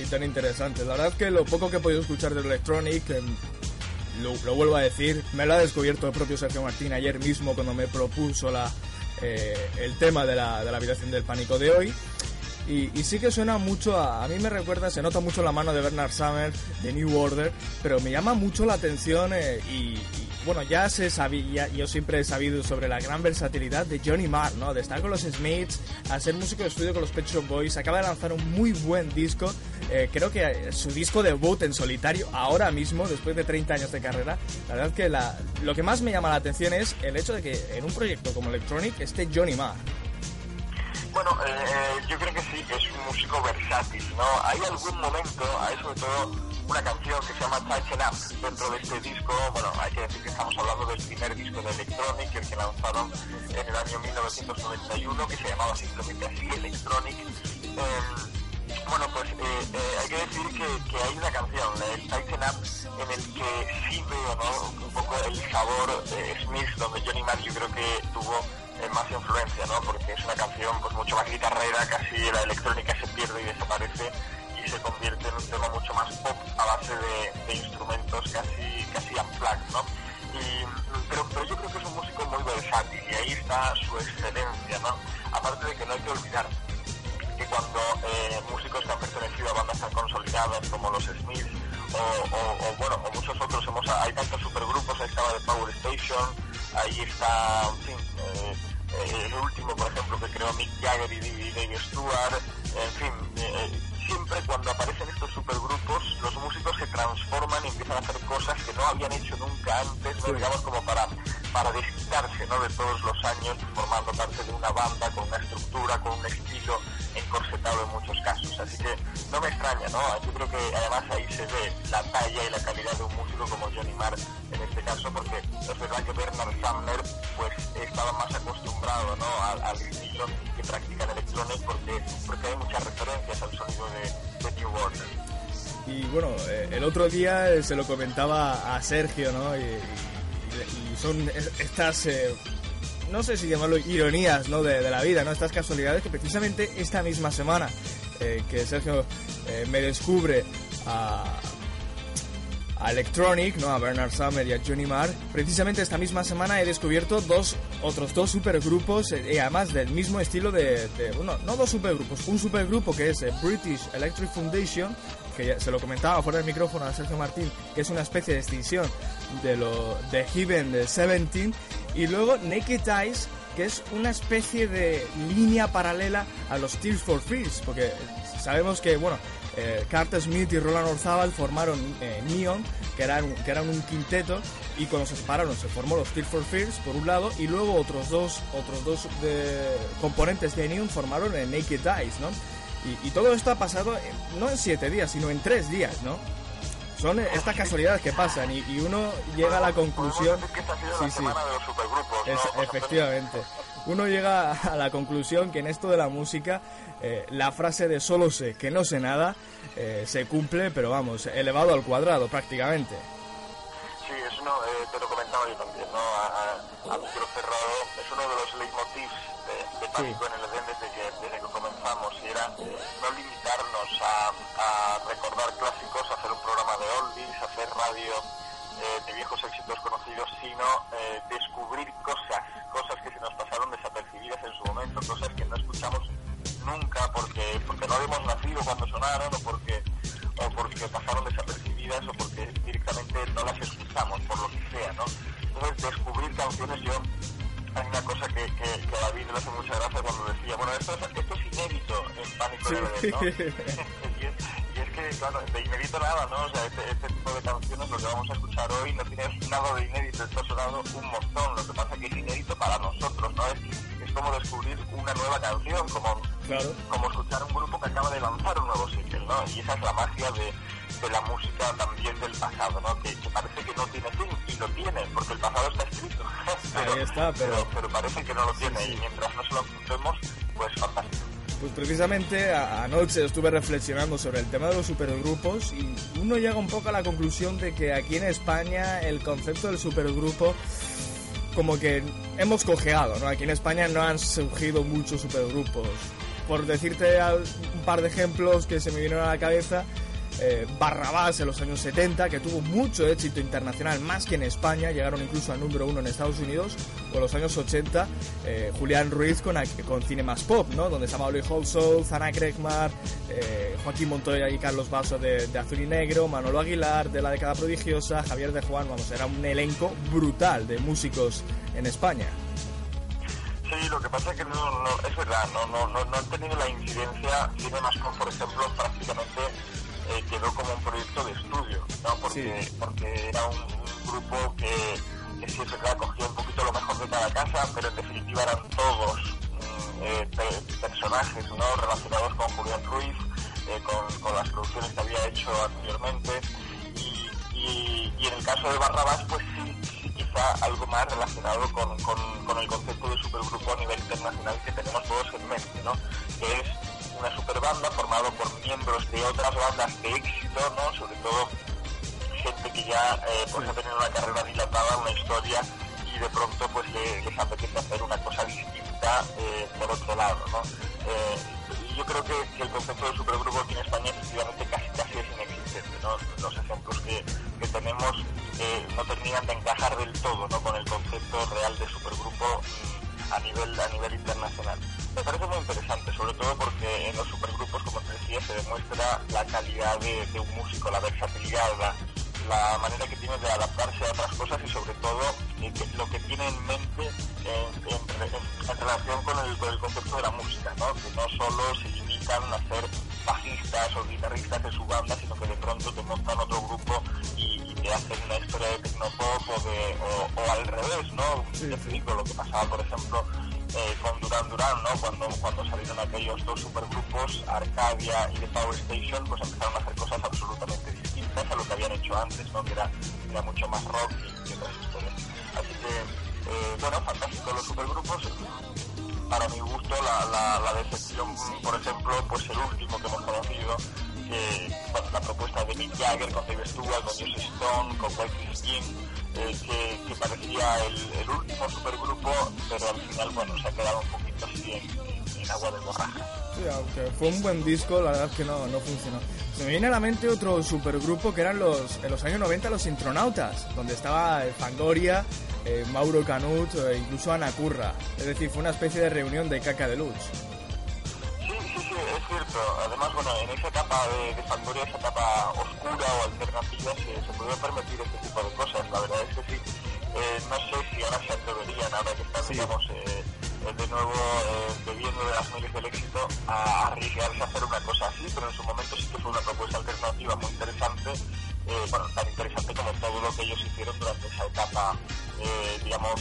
y tan interesante. La verdad es que lo poco que he podido escuchar de Electronic, em, lo, vuelvo a decir, me lo ha descubierto el propio Sergio Martín ayer mismo cuando me propuso la, eh, el tema de la, de la habitación del pánico de hoy. Y, sí que suena mucho a, a mí me recuerda, se nota mucho la mano de Bernard Summer, de New Order, pero me llama mucho la atención eh, y, bueno, ya se sabía, yo siempre he sabido sobre la gran versatilidad de Johnny Marr, ¿no? De estar con los Smiths, a ser músico de estudio con los Pet Shop Boys, acaba de lanzar un muy buen disco, eh, creo que eh, su disco debut en solitario, ahora mismo, después de 30 años de carrera, la verdad que la, lo que más me llama la atención es el hecho de que en un proyecto como Electronic esté Johnny Marr. Bueno, eh, eh, yo creo que sí, es un músico versátil, ¿no? Hay algún momento, hay sobre todo una canción que se llama Tighten Up dentro de este disco, bueno, hay que decir que estamos hablando del primer disco de Electronic, el que lanzaron en el año 1991, que se llamaba simplemente así, Electronic. Eh, bueno, pues eh, eh, hay que decir que, que hay una canción, el Tighten Up, en el que sí veo ¿no? un poco el sabor de Smith, donde Johnny Marr yo creo que tuvo eh, más influencia, ¿no? Porque es una canción pues mucho más guitarrera, casi la electrónica se pierde y desaparece se convierte en un tema mucho más pop a base de, instrumentos casi casi unplugged, ¿no? Pero, yo creo que es un músico muy versátil y ahí está su excelencia, ¿no? Aparte de que no hay que olvidar que cuando eh, músicos que han pertenecido a bandas tan consolidadas como los Smiths o, bueno o muchos otros hemos hay tantos supergrupos ahí estaba The Power Station ahí está en fin eh, el último por ejemplo que creó Mick Jagger y Dave Stewart en fin eh, siempre cuando aparecen estos supergrupos los músicos se transforman y empiezan a hacer cosas que no habían hecho nunca antes ¿no? digamos como para para desquitarse ¿no? de todos los años formando parte de una banda con una estructura, con un estilo encorsetado en muchos casos. Así que no me extraña, ¿no? Yo creo que además ahí se ve la talla y la calidad de un músico como Johnny Marr en este caso, porque es verdad que Bernard Sumner pues estaba más acostumbrado, ¿no? Al, al estilo que practica en Electronic porque, porque hay muchas referencias al sonido de, Y bueno, eh, el otro día eh, se lo comentaba a Sergio, ¿no? Y, son es- estas, eh, no sé si llamarlo ironías, ¿no? De, la vida, ¿no? Estas casualidades que precisamente esta misma semana que Sergio me descubre a, a Electronic, ¿no? A Bernard Summer y a Johnny Marr. Precisamente esta misma semana he descubierto dos, otros dos supergrupos, eh, y además del mismo estilo de, de- bueno, no dos supergrupos, un supergrupo que es eh, British Electric Foundation, que ya se lo comentaba fuera del micrófono a Sergio Martín, que es una especie de extinción de lo de Heaven de Seventeen, y luego Naked Eyes, que es una especie de línea paralela a los Tears for Fears, porque sabemos que, bueno, eh, Carter Smith y Roland Orzabal formaron eh, Neon, que eran, que eran un quinteto, y cuando se separaron se formó los Tears for Fears, por un lado, y luego otros dos, otros dos de- componentes de Neon formaron Naked Eyes, ¿no? Y, todo esto ha pasado eh, no en siete días, sino en tres días, ¿no? Son estas casualidades que pasan y, y uno llega a la conclusión... Sí, sí. ¿no? Es- efectivamente. Uno llega a la conclusión que en esto de la música eh, la frase de solo sé que no sé nada eh, se cumple, pero vamos, elevado al cuadrado prácticamente. Sí, es uno, eh, te lo comentaba yo también, ¿no? A, a, a micro cerrado, es uno de los leitmotivs de, de Pánico en el no limitarnos a, recordar clásicos, a hacer un programa de oldies, hacer radio eh, de viejos éxitos conocidos, sino eh, descubrir cosas, cosas que se nos pasaron desapercibidas en su momento, cosas que no escuchamos nunca porque, porque no habíamos nacido cuando sonaron o porque, o porque pasaron desapercibidas o porque directamente no las escuchamos, por lo que sea, ¿no? Entonces, descubrir canciones, yo, hay una cosa que, que, que a David le hace mucha gracia cuando decía, bueno, esto es, esto es inédito en Pánico Sí. ¿no? y, es, y es que, claro, de inédito nada, ¿no? O sea, este, este tipo de canciones, lo que vamos a escuchar hoy, no tiene nada de inédito, esto ha sonado un montón, lo que pasa que es inédito para nosotros, ¿no? Es como descubrir una nueva canción, como, Claro. como escuchar un grupo que acaba de lanzar un nuevo single, ¿no? Y esa es la magia de, de la música también del pasado, ¿no? Que, que parece que no tiene fin, y lo tiene, porque el pasado está escrito. Ahí está, pero- pero, parece que no lo tiene, y mientras no se lo escuchemos, pues fantástico. Pues precisamente a- anoche estuve reflexionando sobre el tema de los supergrupos y uno llega un poco a la conclusión de que aquí en España el concepto del supergrupo como que hemos cojeado, ¿no? Aquí en España no han surgido muchos supergrupos. Por decirte un par de ejemplos que se me vinieron a la cabeza, eh, Barrabás en los años 70, que tuvo mucho éxito internacional, más que en España, llegaron incluso al número uno en Estados Unidos, o en los años 80, eh, Julián Ruiz con, con Cinemas Pop, ¿no? Donde estaba Oli Holsoul, Zana Krekmar, eh, Joaquín Montoya y Carlos Basso de, Azul y Negro, Manolo Aguilar de La Década Prodigiosa, Javier de Juan, vamos, era un elenco brutal de músicos en España. Sí, lo que pasa es que no, es verdad, no, han tenido la incidencia. Cinemascom, por ejemplo, prácticamente eh, quedó como un proyecto de estudio, ¿no? Porque, Sí. porque era un, un grupo que, que sí es verdad, cogía un poquito lo mejor de cada casa, pero en definitiva eran todos mm, eh, pe- personajes ¿no? relacionados con Julián Ruiz, eh, con, con las producciones que había hecho anteriormente. Y, y, y en el caso de Barrabás, pues sí, sí quizá algo más relacionado con, con, con el concepto de supergrupo a nivel internacional que tenemos todos en mente, ¿no? Que es una superbanda formada por miembros de otras bandas de éxito, ¿no? Sobre todo gente que ya eh, pues ha tenido una carrera dilatada, una historia y de pronto pues le- les apetece hacer una cosa distinta eh, por otro lado, ¿no? Eh, y yo creo que, que el concepto de supergrupo aquí en España efectivamente casi casi es inexistente, ¿no? Los ejemplos que, que tenemos eh, no terminan de encajar del todo, ¿no? Con el concepto real de supergrupo mm, a nivel a nivel internacional. Me parece muy interesante, sobre todo porque en los supergrupos, como te decía, se demuestra la calidad de, de un músico, la versatilidad, la, la manera que tiene de adaptarse a otras cosas y sobre todo eh, que- lo que tiene en mente en, en en- en relación con el, con el concepto de la música, ¿no? que no solo se limitan a ser bajistas o guitarristas de su banda, sino que de pronto te montan otro grupo y, y que hacen una historia de tecnopop o, de, o, o al revés, ¿no? Te explico lo que pasaba, por ejemplo, eh, con Duran Duran, ¿no? Cuando, cuando salieron aquellos dos supergrupos, Arcadia y The Power Station, pues empezaron a hacer cosas absolutamente distintas a lo que habían hecho antes, ¿no? Que era, era mucho más rock y, y otras historias. Así que, eh, bueno, fantástico los supergrupos. Para mi gusto, la, la, la decepción, por ejemplo, pues el último que hemos conocido, la propuesta de Mick Jagger con Dave Stewart, con Joss Stone, con White Skin, eh, que, que parecía el, último supergrupo, pero al final, bueno, se ha quedado un poquito así en, agua de borraja. Aunque fue un buen disco, la verdad es que no, no funcionó. Se me viene a la mente otro supergrupo que eran los, en los años 90 los Intronautas, donde estaba eh, Fangoria, eh, Mauro Canut, e incluso Ana Curra. Es decir, fue una especie de reunión de caca de luz. Sí, es cierto. Además, bueno, en esa etapa de, de Fangoria, esa etapa oscura o alternativa, se, se podían permitir este tipo de cosas. La verdad es que sí. Eh, no sé si ahora se atreverían, ahora que están, digamos, eh, de nuevo eh, bebiendo de las miles del éxito, a arriesgarse a hacer una cosa así, pero en su momento sí que fue una propuesta alternativa muy interesante. eh, bueno, tan interesante como todo lo que ellos hicieron durante esa etapa, digamos,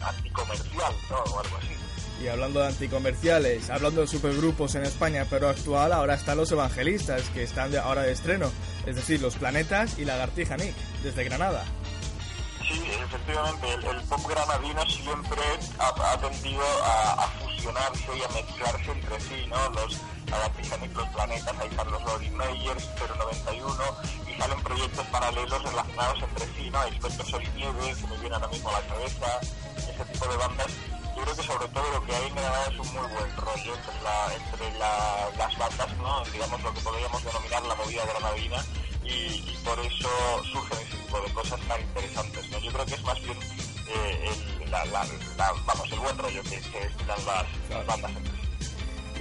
anticomercial, ¿no? O algo así. Y hablando de anticomerciales, hablando de supergrupos en España, pero actual, ahora están los evangelistas, que están ahora de estreno. Es decir, los planetas y Lagartija Nick, desde Granada. Sí, efectivamente, el, pop granadino siempre ha, tendido a, fusionarse y a mezclarse entre sí, ¿no? Los Lagartijanic, los planetas, ahí están los Lori Meyers, 091, y salen proyectos paralelos relacionados entre sí, ¿no? Expertos Sol y Nieve, que me viene ahora mismo a la cabeza, ese tipo de bandas. Yo creo que sobre todo lo que hay en Granada es un muy buen rollo entre, la, entre la- las bandas, ¿no? Digamos lo que podríamos denominar la movida granadina, y, por eso surgen ese tipo de cosas tan interesantes. Yo creo que es más bien eh, el, vamos, el buen rollo que, que las, bandas.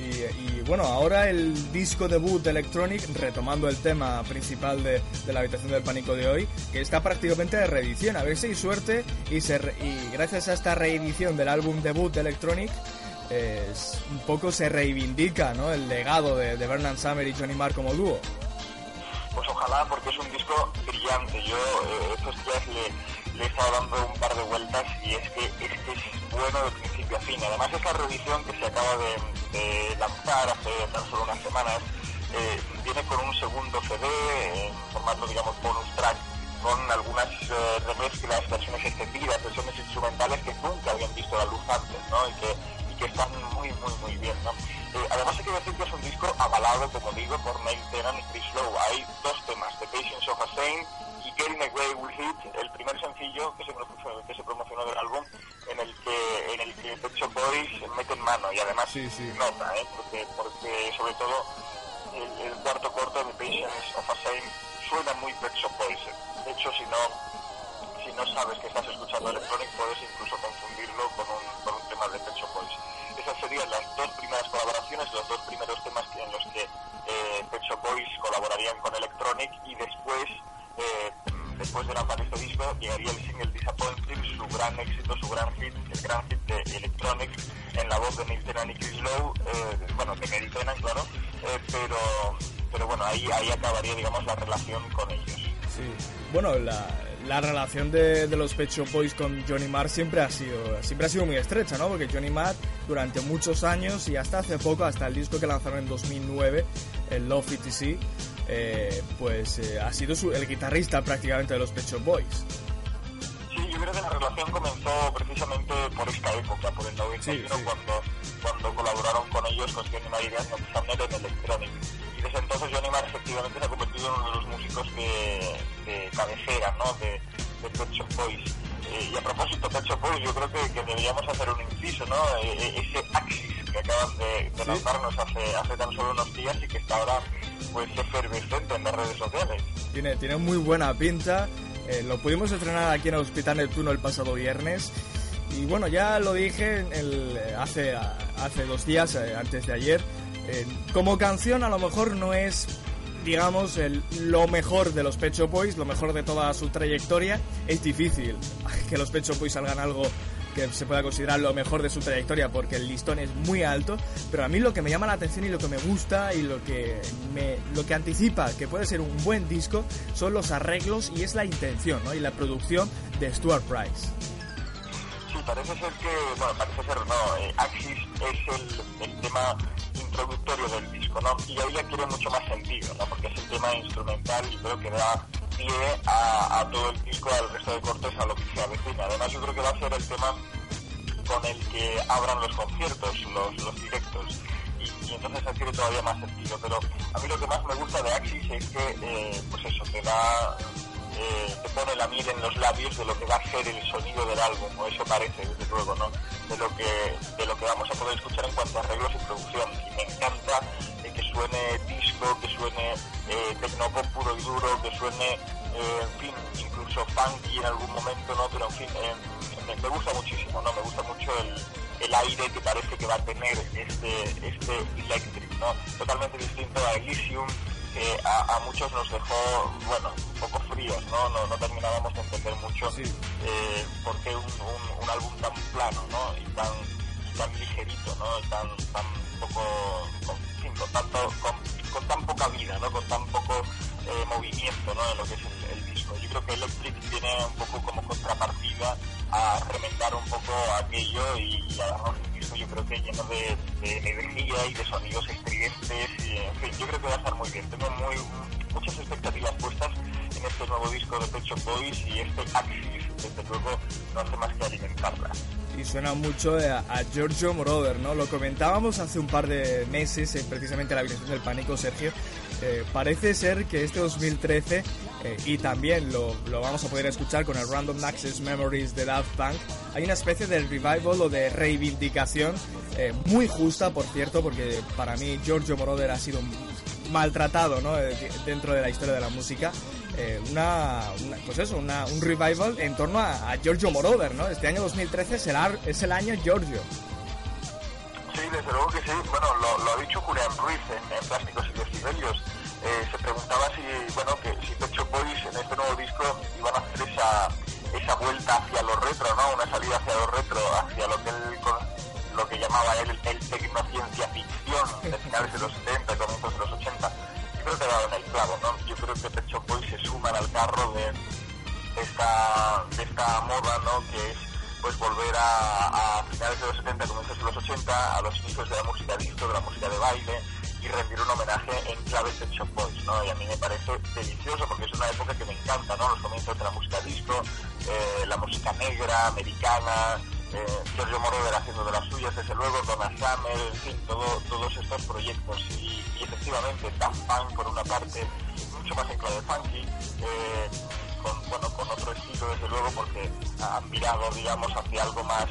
Y, bueno, ahora el disco debut de Electronic, retomando el tema principal de, de la habitación del pánico de hoy, que está prácticamente de reedición. A ver si hay suerte y, se re- y gracias a esta reedición del álbum debut de Electronic, eh, un poco se reivindica ¿no? el legado de, de Bernard Summer y Johnny Marr como dúo. Pues ojalá, porque es un disco brillante. Yo eh, estos días le, he estado dando un par de vueltas y es que es, que es bueno de principio a fin. Además, esta reedición que se acaba de, de lanzar hace tan solo unas semanas eh, viene con un segundo CD en formato, digamos, bonus track con algunas eh, remezclas, versiones extendidas, versiones instrumentales que nunca habían visto la luz antes, ¿no? Y que, y que están muy, muy, muy bien, ¿no? Eh, además hay que decir que es un disco avalado, como digo, por Neil Tennant y Chris Lowe. Hay dos temas, The Patience of a Saint y Getting Away With It, el primer sencillo que se, pro- que se promocionó del álbum, en el que, en el que Pet Shop Boys meten mano y además Sí, sí. nota, ¿eh? Porque, porque sobre todo el, el cuarto corto de The Patience of a Saint suena muy Pet Shop Boys. De hecho, si no si no sabes que estás escuchando Electronic, puedes incluso confundirlo con un, con un tema de Pet Shop Boys. Esas serían las dos primeras los dos primeros temas en los que eh, Pet Boys colaborarían con Electronic y después, eh, después de lanzar este disco, llegaría el single Disappointed, su gran éxito, su gran hit, el gran hit de Electronic, en la voz de Neil Tennant y Chris Lowe, eh, bueno, de Neil Tennant, claro, eh, pero, pero bueno, ahí, ahí acabaría, digamos, la relación con ellos. Sí. Bueno, la, la relación de, de los Pet Shop Boys con Johnny Marr siempre ha sido siempre ha sido muy estrecha, ¿no? Porque Johnny Marr durante muchos años y hasta hace poco, hasta el disco que lanzaron en 2009, el Love ETC, eh, pues eh, ha sido su- el guitarrista prácticamente de los Pet Shop Boys. Sí, yo creo que la relación comenzó precisamente por esta época, por el 91, Sí, sí. Cuando, cuando colaboraron con ellos, con Johnny Marr y Daniel en Electronic. Y desde entonces Johnny Marr efectivamente se ha convertido en uno de los músicos de, de cabecera, ¿no? De, de Pet Shop Boys. Eh, y a propósito, Pet Shop Boys, yo creo que, que deberíamos hacer un inciso, ¿no? Eh, eh, ese Axis que acaban de, de lanzarnos hace, hace tan solo unos días y que está ahora pues efervescente en las redes sociales. Tiene, tiene muy buena pinta. eh, lo pudimos estrenar aquí en el Hospital Neptuno el pasado viernes. Y bueno, ya lo dije el- hace, hace dos días, eh, antes de ayer. Eh, como canción a lo mejor no es, digamos, lo mejor de los Pet Shop Boys, lo mejor de toda su trayectoria. Es difícil que los Pet Shop Boys salgan algo que se pueda considerar lo mejor de su trayectoria porque el listón es muy alto, pero a mí lo que me llama la atención y lo que me gusta y lo que me lo que anticipa que puede ser un buen disco son los arreglos y es la intención. Y la producción de Stuart Price. Sí, parece ser que, bueno, parece ser no, eh, Axis es el, el tema introductorio del disco, ¿no? Y ahí adquiere mucho más sentido, ¿no? Porque es el tema instrumental y creo que da pie a, todo el disco, al resto de cortes, a lo que se avecina. Además, yo creo que va a ser el tema con el que abran los conciertos, los, los directos. Y, y entonces adquiere todavía más sentido. Pero a mí lo que más me gusta de Axis es que, eh, pues eso, te da eh, te pone la miel en los labios de lo que va a ser el sonido del álbum, o eso parece, desde luego, ¿no? De lo que, de lo que vamos a poder escuchar en cuanto a arreglos y producción. Y me encanta eh, que suene disco, que suene eh, puro y duro, que suene, eh, en fin, incluso funky en algún momento, ¿no? Pero en fin, eh, me, gusta muchísimo, ¿no? Me gusta mucho el, el aire que parece que va a tener este, este Electric, ¿no? Totalmente distinto a Elysium, que a, muchos nos dejó, bueno, fríos, ¿no? No, no terminábamos de entender mucho eh, por qué un, un, un álbum tan plano, ¿no? Y tan, y tan ligerito, ¿no? Y tan, tan poco, con, con tanto, con, con tan poca vida, ¿no? Con tan poco eh, movimiento, ¿no? En lo que es el, el disco. Yo creo que Electric tiene un poco como contrapartida a remendar un poco aquello y, y a darnos un disco yo creo que lleno de, de energía y de sonidos estridentes y en fin, yo creo que va a estar muy bien. Tengo muy, muchas expectativas puestas en este nuevo disco de Pet Shop Boys y este Axis, desde luego, no hace más que alimentarla. Y suena mucho a, a Giorgio Moroder, ¿no? Lo comentábamos hace un par de meses, en precisamente la habitación del pánico, Sergio. Eh, parece ser que este 2013, eh, y también lo, lo vamos a poder escuchar con el Random Access Memories de Daft Punk, hay una especie de revival o de reivindicación eh, muy justa, por cierto, porque para mí Giorgio Moroder ha sido maltratado ¿no? Eh, dentro de la historia de la música. Eh, una, pues eso, una- un revival en torno a, Giorgio Moroder, ¿no? Este año 2013 será, es el año Giorgio. Sí, desde luego que sí. Bueno, lo, lo ha dicho Julián Ruiz en, Plásticos y Decibelios. Eh, se preguntaba si, bueno, que si Pet Shop Boys en este nuevo disco iban a hacer esa, esa vuelta hacia lo retro, ¿no? Una salida hacia lo retro, hacia lo que él, lo que llamaba él el tecnociencia ficción de finales de los 70, comienzos de los 80. Yo creo que en el clavo, ¿no? Yo creo que Pet Boys se suman al carro de, esta, de esta moda, ¿no? Que es pues volver a, a finales de los 70, comienzos de los 80, a los inicios de la música disco, de la música de baile y rendir un homenaje en clave Pet Shop Boys, ¿no? Y a mí me parece delicioso porque es una época que me encanta, ¿no? Los comienzos de la música disco, eh, la música negra, americana, eh, Giorgio Moroder haciendo de las suyas, desde luego, Donna Summer, en fin, todo, todos estos proyectos. Y, y efectivamente, Daft Punk, por una parte, mucho más en clave funky, eh, con, bueno, con otro estilo, desde luego, porque han mirado, digamos, hacia algo más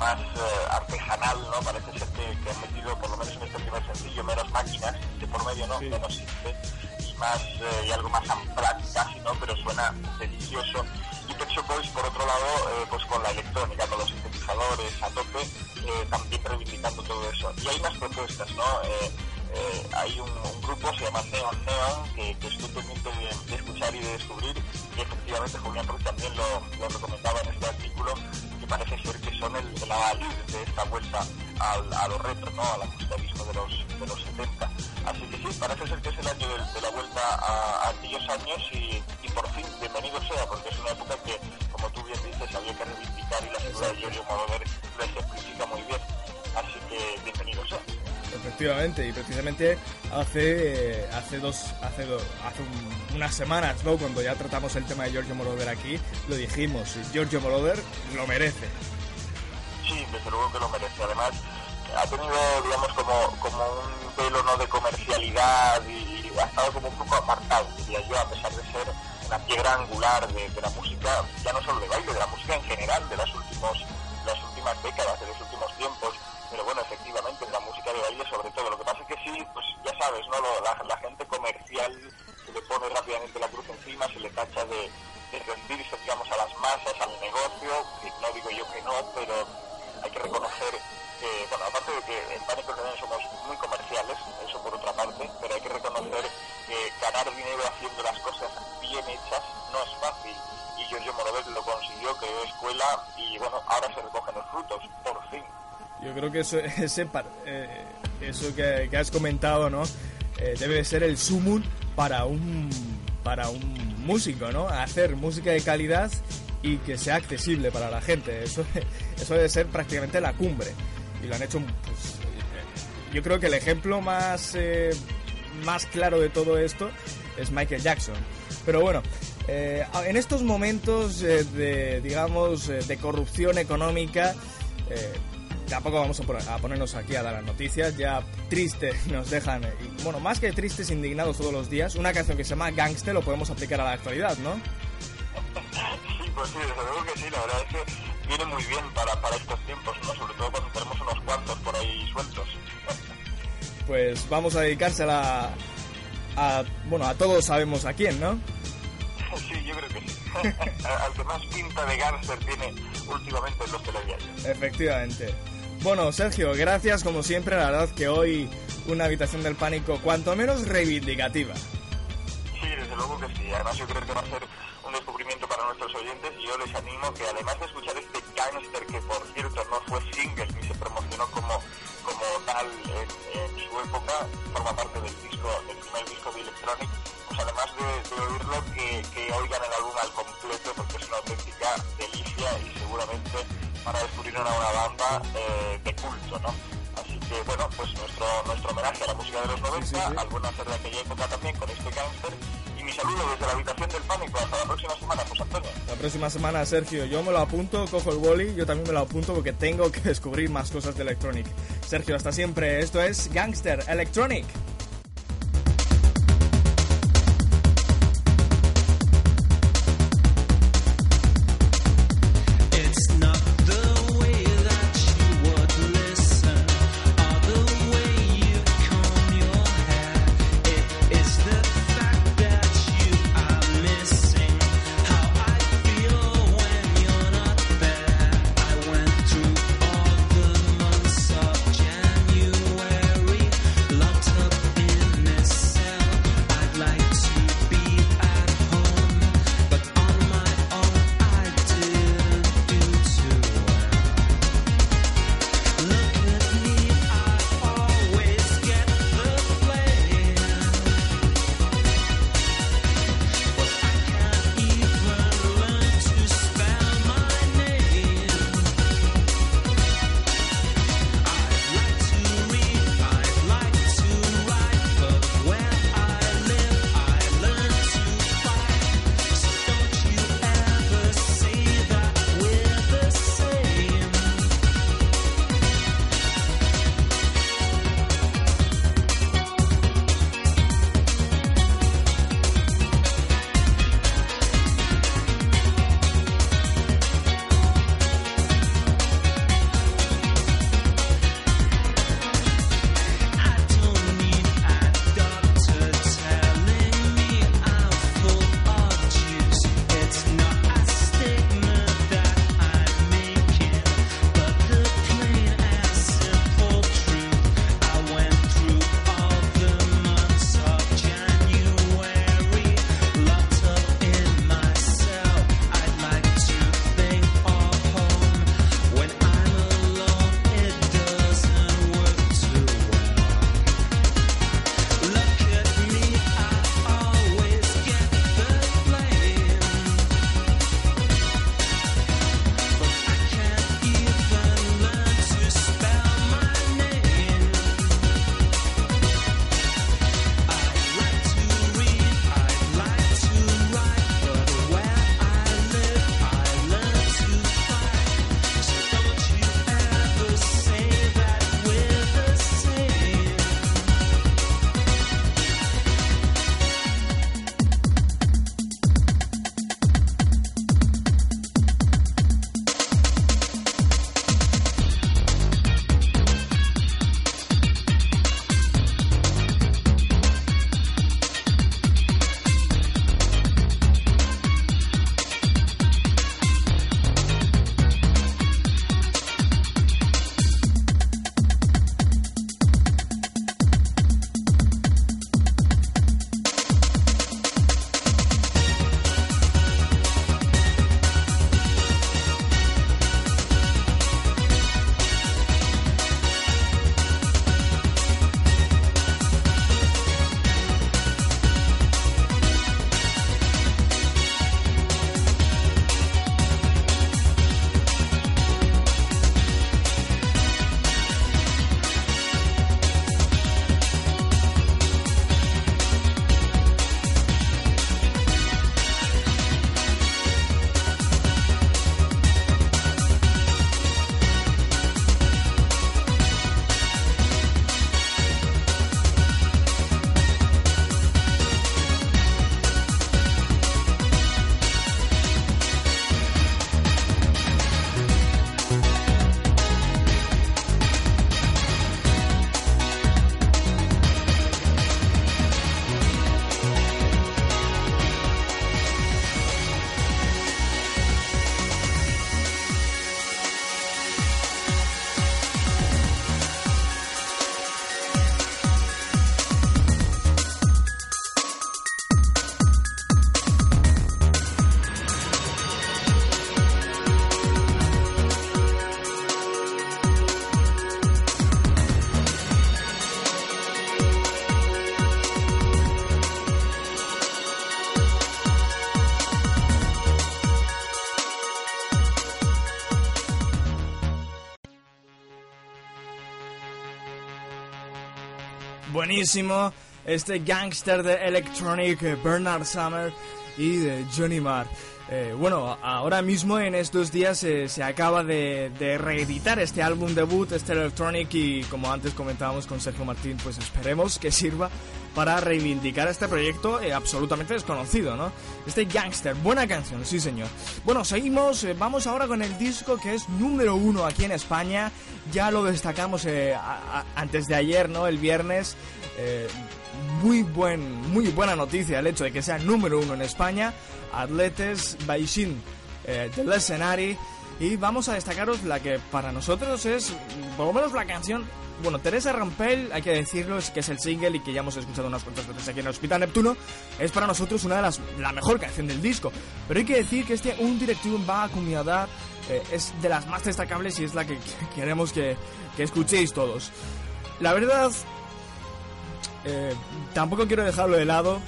más eh, artesanal, ¿no? Parece ser que, que han metido, por lo menos en este primer sencillo, menos máquinas de por medio, ¿no? Menos simple y más, eh, y algo más casi, ¿no? Pero suena delicioso. Y Pet Shop Boys, por otro lado, eh, pues con la electrónica, con los sintetizadores a tope, eh, también reivindicando todo eso. Y hay más propuestas, ¿no? Eh, eh, hay un, un grupo, se llama Neon Neon, que, que estoy pendiente de, de escuchar y de descubrir, y efectivamente Julián Ruiz también lo, lo recomendaba en este artículo, que parece ser que son el, el adalid de esta vuelta al, a lo retro, ¿no? a la música disco de los, de los 70. Así que sí, parece ser que es el año de, de la vuelta a, a aquellos años y, y por fin, bienvenido sea, porque es una época que, como tú bien dices, había que reivindicar y la figura de Giorgio Moroder lo ejemplifica muy bien. Así que bienvenido sea. Efectivamente, y precisamente hace eh, hace dos hace do- hace un- unas semanas, ¿no? Cuando ya tratamos el tema de Giorgio Moroder aquí, lo dijimos, y Giorgio Moroder lo merece. Sí, desde luego que lo merece. Además, ha tenido, digamos, como, como un velo no de comercialidad y ha estado como un poco apartado, diría yo, a pesar de ser una piedra angular de, la música, ya no solo de baile, de la música en general, de las, últimos, las últimas décadas, de los últimos tiempos. Pero bueno, efectivamente, de la música de baile sobre todo. Lo que pasa es que sí, pues ya sabes, ¿no? Lo- la, la gente comercial se le pone rápidamente la cruz encima, se le tacha de, de rendirse, digamos, a las masas, al negocio, que no digo yo que no, pero hay que reconocer que, bueno, aparte de que en Pánico también somos muy comerciales, eso por otra parte, pero hay que reconocer que ganar dinero haciendo las cosas bien hechas no es fácil. Y Giorgio Moroder lo consiguió, creó escuela y, bueno, ahora se recogen los frutos, por fin. Yo creo que eso, ese eh, eso que, que has comentado, ¿no? Eh, debe ser el sumum para un, para un músico, ¿no? Hacer música de calidad y que sea accesible para la gente. Eso, eso debe ser prácticamente la cumbre. Y lo han hecho, pues, eh, yo creo que el ejemplo más, eh, más claro de todo esto es Michael Jackson. Pero bueno, eh, en estos momentos eh, de, digamos, eh, de corrupción económica, tampoco vamos a, poner- a ponernos aquí a dar las noticias, ya triste nos dejan, y, bueno, más que tristes, indignados todos los días, una canción que se llama Gangster lo podemos aplicar a la actualidad, ¿no? Sí, pues sí, desde luego que sí, la verdad es que viene muy bien para, estos tiempos. Sobre todo cuando tenemos unos cuantos por ahí sueltos. Pues vamos a dedicársela a, bueno, a todos sabemos a quién, ¿no? Sí, yo creo que sí. Al que más pinta de gánster tiene últimamente en los telediarios. Efectivamente. Bueno, Sergio, gracias como siempre, la verdad que hoy una habitación del pánico cuanto menos reivindicativa. Sí, desde luego que sí. Además yo creo que va a ser un descubrimiento para nuestros oyentes y yo les animo que además de escuchar este gangster que por cierto no fue single ni se promocionó como, como tal en, en su época, forma parte del disco, del primer disco de Electronic, pues además de, de oírlo que, que oigan el álbum al completo porque es una auténtica delicia y seguramente van a descubrir una, una banda eh, de culto, ¿no? Así que bueno, pues nuestro, nuestro homenaje a la música de los 90, al buen hacer de aquella época también con este y saludo desde la habitación del pánico. Hasta la próxima semana, pues Antonio. La próxima semana, Sergio, yo me lo apunto, cojo el boli, yo también me lo apunto porque tengo que descubrir más cosas de Electronic. Sergio, hasta siempre, esto es Gangster Electronic. Buenísimo. Este gangster de Electronic, eh, Bernard Summer y de Johnny Marr. Eh, bueno, ahora mismo en estos días eh, se acaba de, de reeditar este álbum debut, este Electronic, y como antes comentábamos con Sergio Martín, pues esperemos que sirva para reivindicar este proyecto eh, absolutamente desconocido, ¿no? Este Gangster, buena canción, sí señor. Bueno, seguimos, eh, vamos ahora con el disco que es número uno aquí en España, ya lo destacamos eh, a- a- antes de ayer, ¿no? El viernes. Muy buen, muy buena noticia el hecho de que sea número uno en España. Atletes Baixin eh, del escenario. Y vamos a destacaros la que para nosotros es, por lo menos la canción. Bueno, Teresa Rampel, hay que decirlo, es que es el single y que ya hemos escuchado unas cuantas veces aquí en el Hospital Neptuno. Es para nosotros una de las, la mejor canción del disco. Pero hay que decir que este Un Directivo va a acomiadar eh, es de las más destacables y es la que queremos que, que escuchéis todos. La verdad, eh, tampoco quiero dejarlo de lado.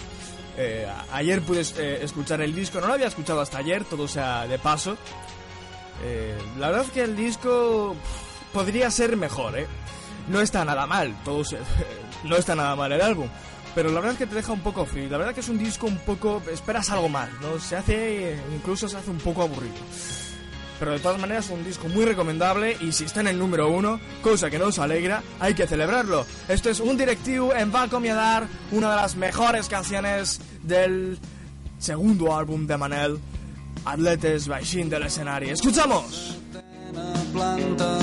Eh, ayer pude eh, escuchar el disco, no lo había escuchado hasta ayer, todo sea de paso. Eh, la verdad es que el disco pff, podría ser mejor, ¿eh? No está nada mal, todo se- no está nada mal el álbum. Pero la verdad es que te deja un poco frío. La verdad que es un disco un poco... Esperas algo más, ¿no? Se hace... Incluso se hace un poco aburrido. Pero de todas maneras un disco muy recomendable y si está en el número uno, cosa que nos alegra, hay que celebrarlo. Esto es un directivo en Va a acomiadar una de las mejores canciones del segundo álbum de Manel, Atletes Baixín del escenario. ¡Escuchamos! planta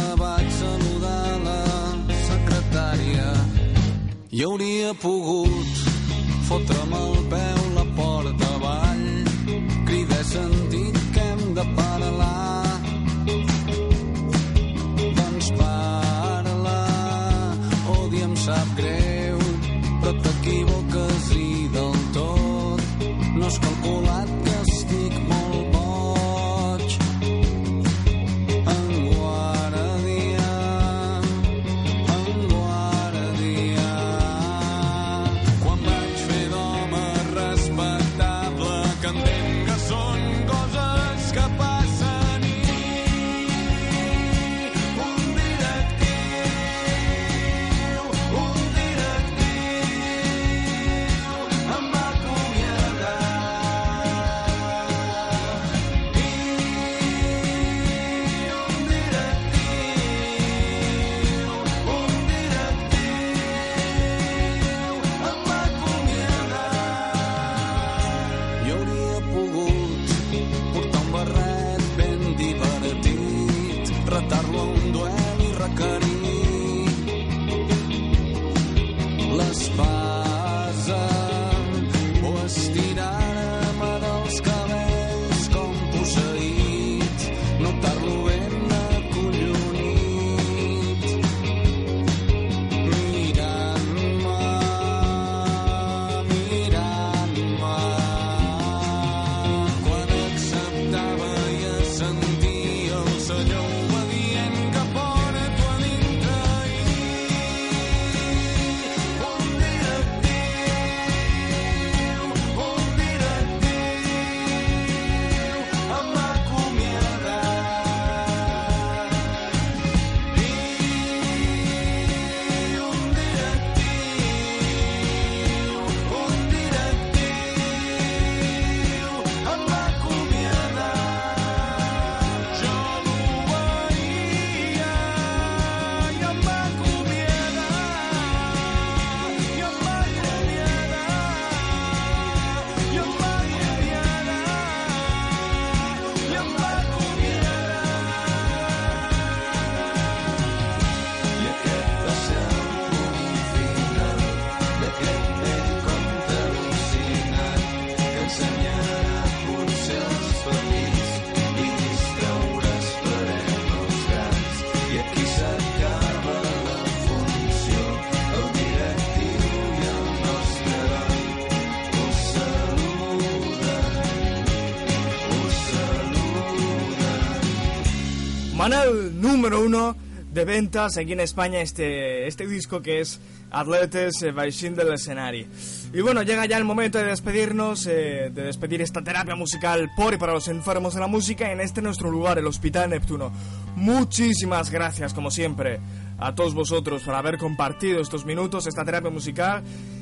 número uno de ventas aquí en España este, este disco que es Atletes eh, Baixín del escenario. Y bueno, llega ya el momento de despedirnos, eh, de despedir esta terapia musical por y para los enfermos de la música en este nuestro lugar, el Hospital Neptuno. Muchísimas gracias, como siempre, a todos vosotros por haber compartido estos minutos, esta terapia musical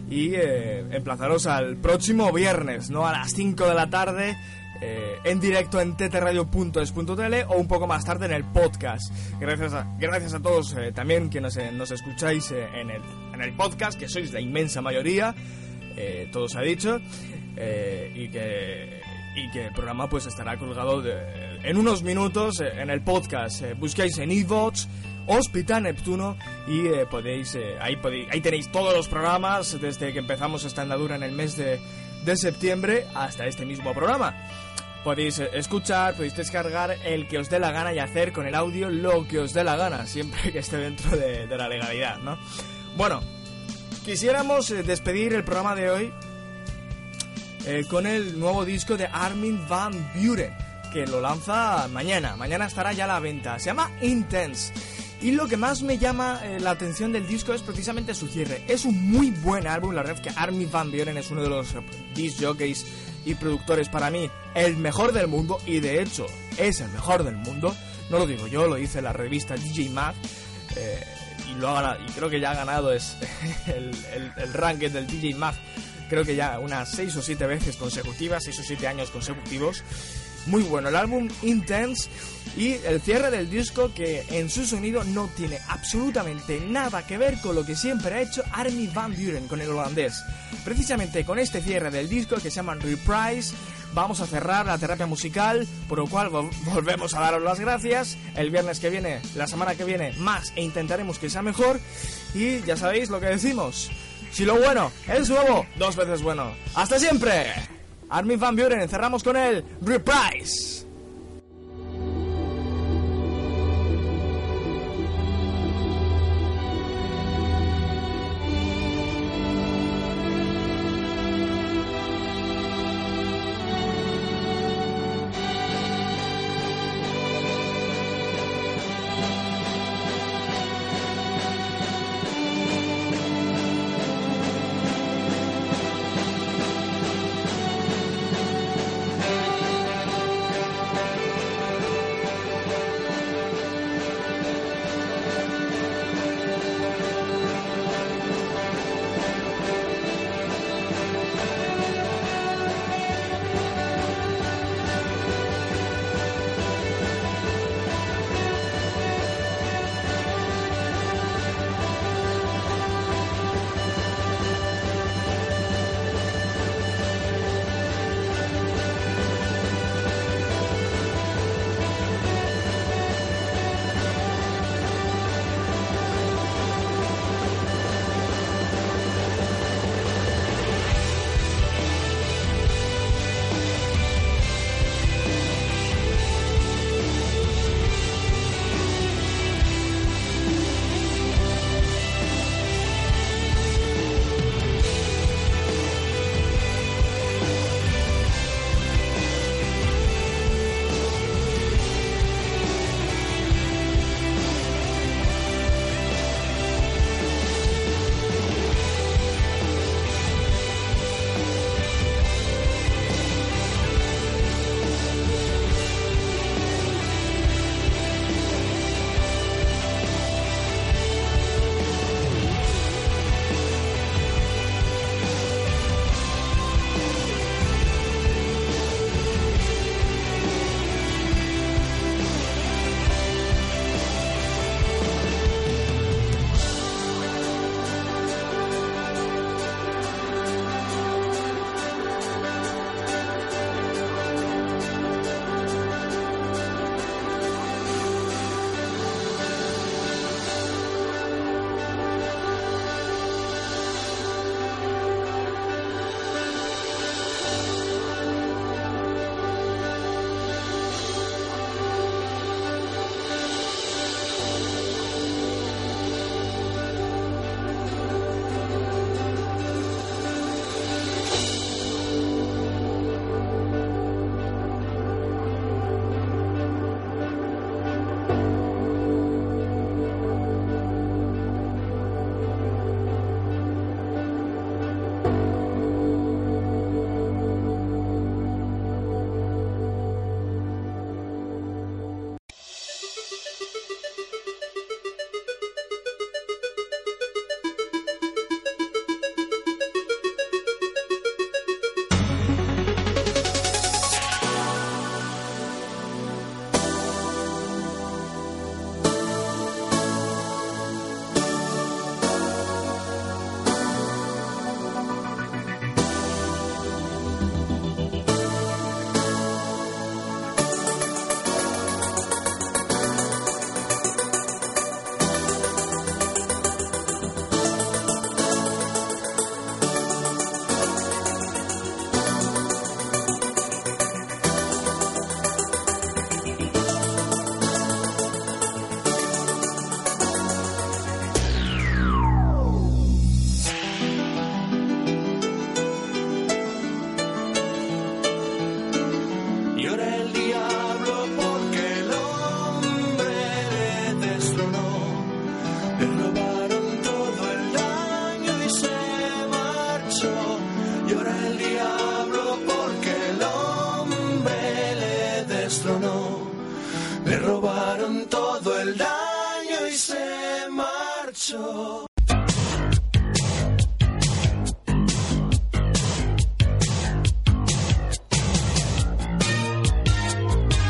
y eh, emplazaros al próximo viernes, ¿no? A las 5 de la tarde eh, en directo en ttradio.es.tl o un poco más tarde en el podcast. Gracias a, gracias a todos eh, también que nos, eh, nos escucháis en, el, en el podcast, que sois la inmensa mayoría, todo se ha dicho, y, que, y que el programa pues estará colgado en unos minutos en el podcast. Busquéis en iVoox, Hospital Neptuno y podéis, eh, ahí podéis, ahí tenéis todos los programas desde que empezamos esta andadura en el mes de, de septiembre hasta este mismo programa. Podéis escuchar, podéis descargar el que os dé la gana y hacer con el audio lo que os dé la gana, siempre que esté dentro de, la legalidad, ¿no? Bueno, quisiéramos eh, despedir el programa de hoy eh, con el nuevo disco de Armin Van Buren, que lo lanza mañana. Mañana estará ya a la venta. Se llama Intense. Y lo que más me llama eh, la atención del disco es precisamente su cierre. Es un muy buen álbum, la verdad que Armin Van Buren es uno de los disc jockeys y productores para mí el mejor del mundo y de hecho es el mejor del mundo. No lo digo yo, lo dice la revista DJ Mag. eh, y, lo ha ganado, y creo que ya ha ganado es el, el, ranking del DJ Mag creo que ya unas 6 o 7 veces consecutivas, 6 o 7 años consecutivos. Muy bueno el álbum, Intense, y el cierre del disco que en su sonido no tiene absolutamente nada que ver con lo que siempre ha hecho Armin Van Buren con el holandés. Precisamente con este cierre del disco que se llama Reprise, vamos a cerrar la terapia musical, por lo cual vol- volvemos a daros las gracias. El viernes que viene, la semana que viene, más e intentaremos que sea mejor. Y ya sabéis lo que decimos. Si lo bueno es nuevo, dos veces bueno. ¡Hasta siempre! Armin Van Buren, cerramos con el Reprise.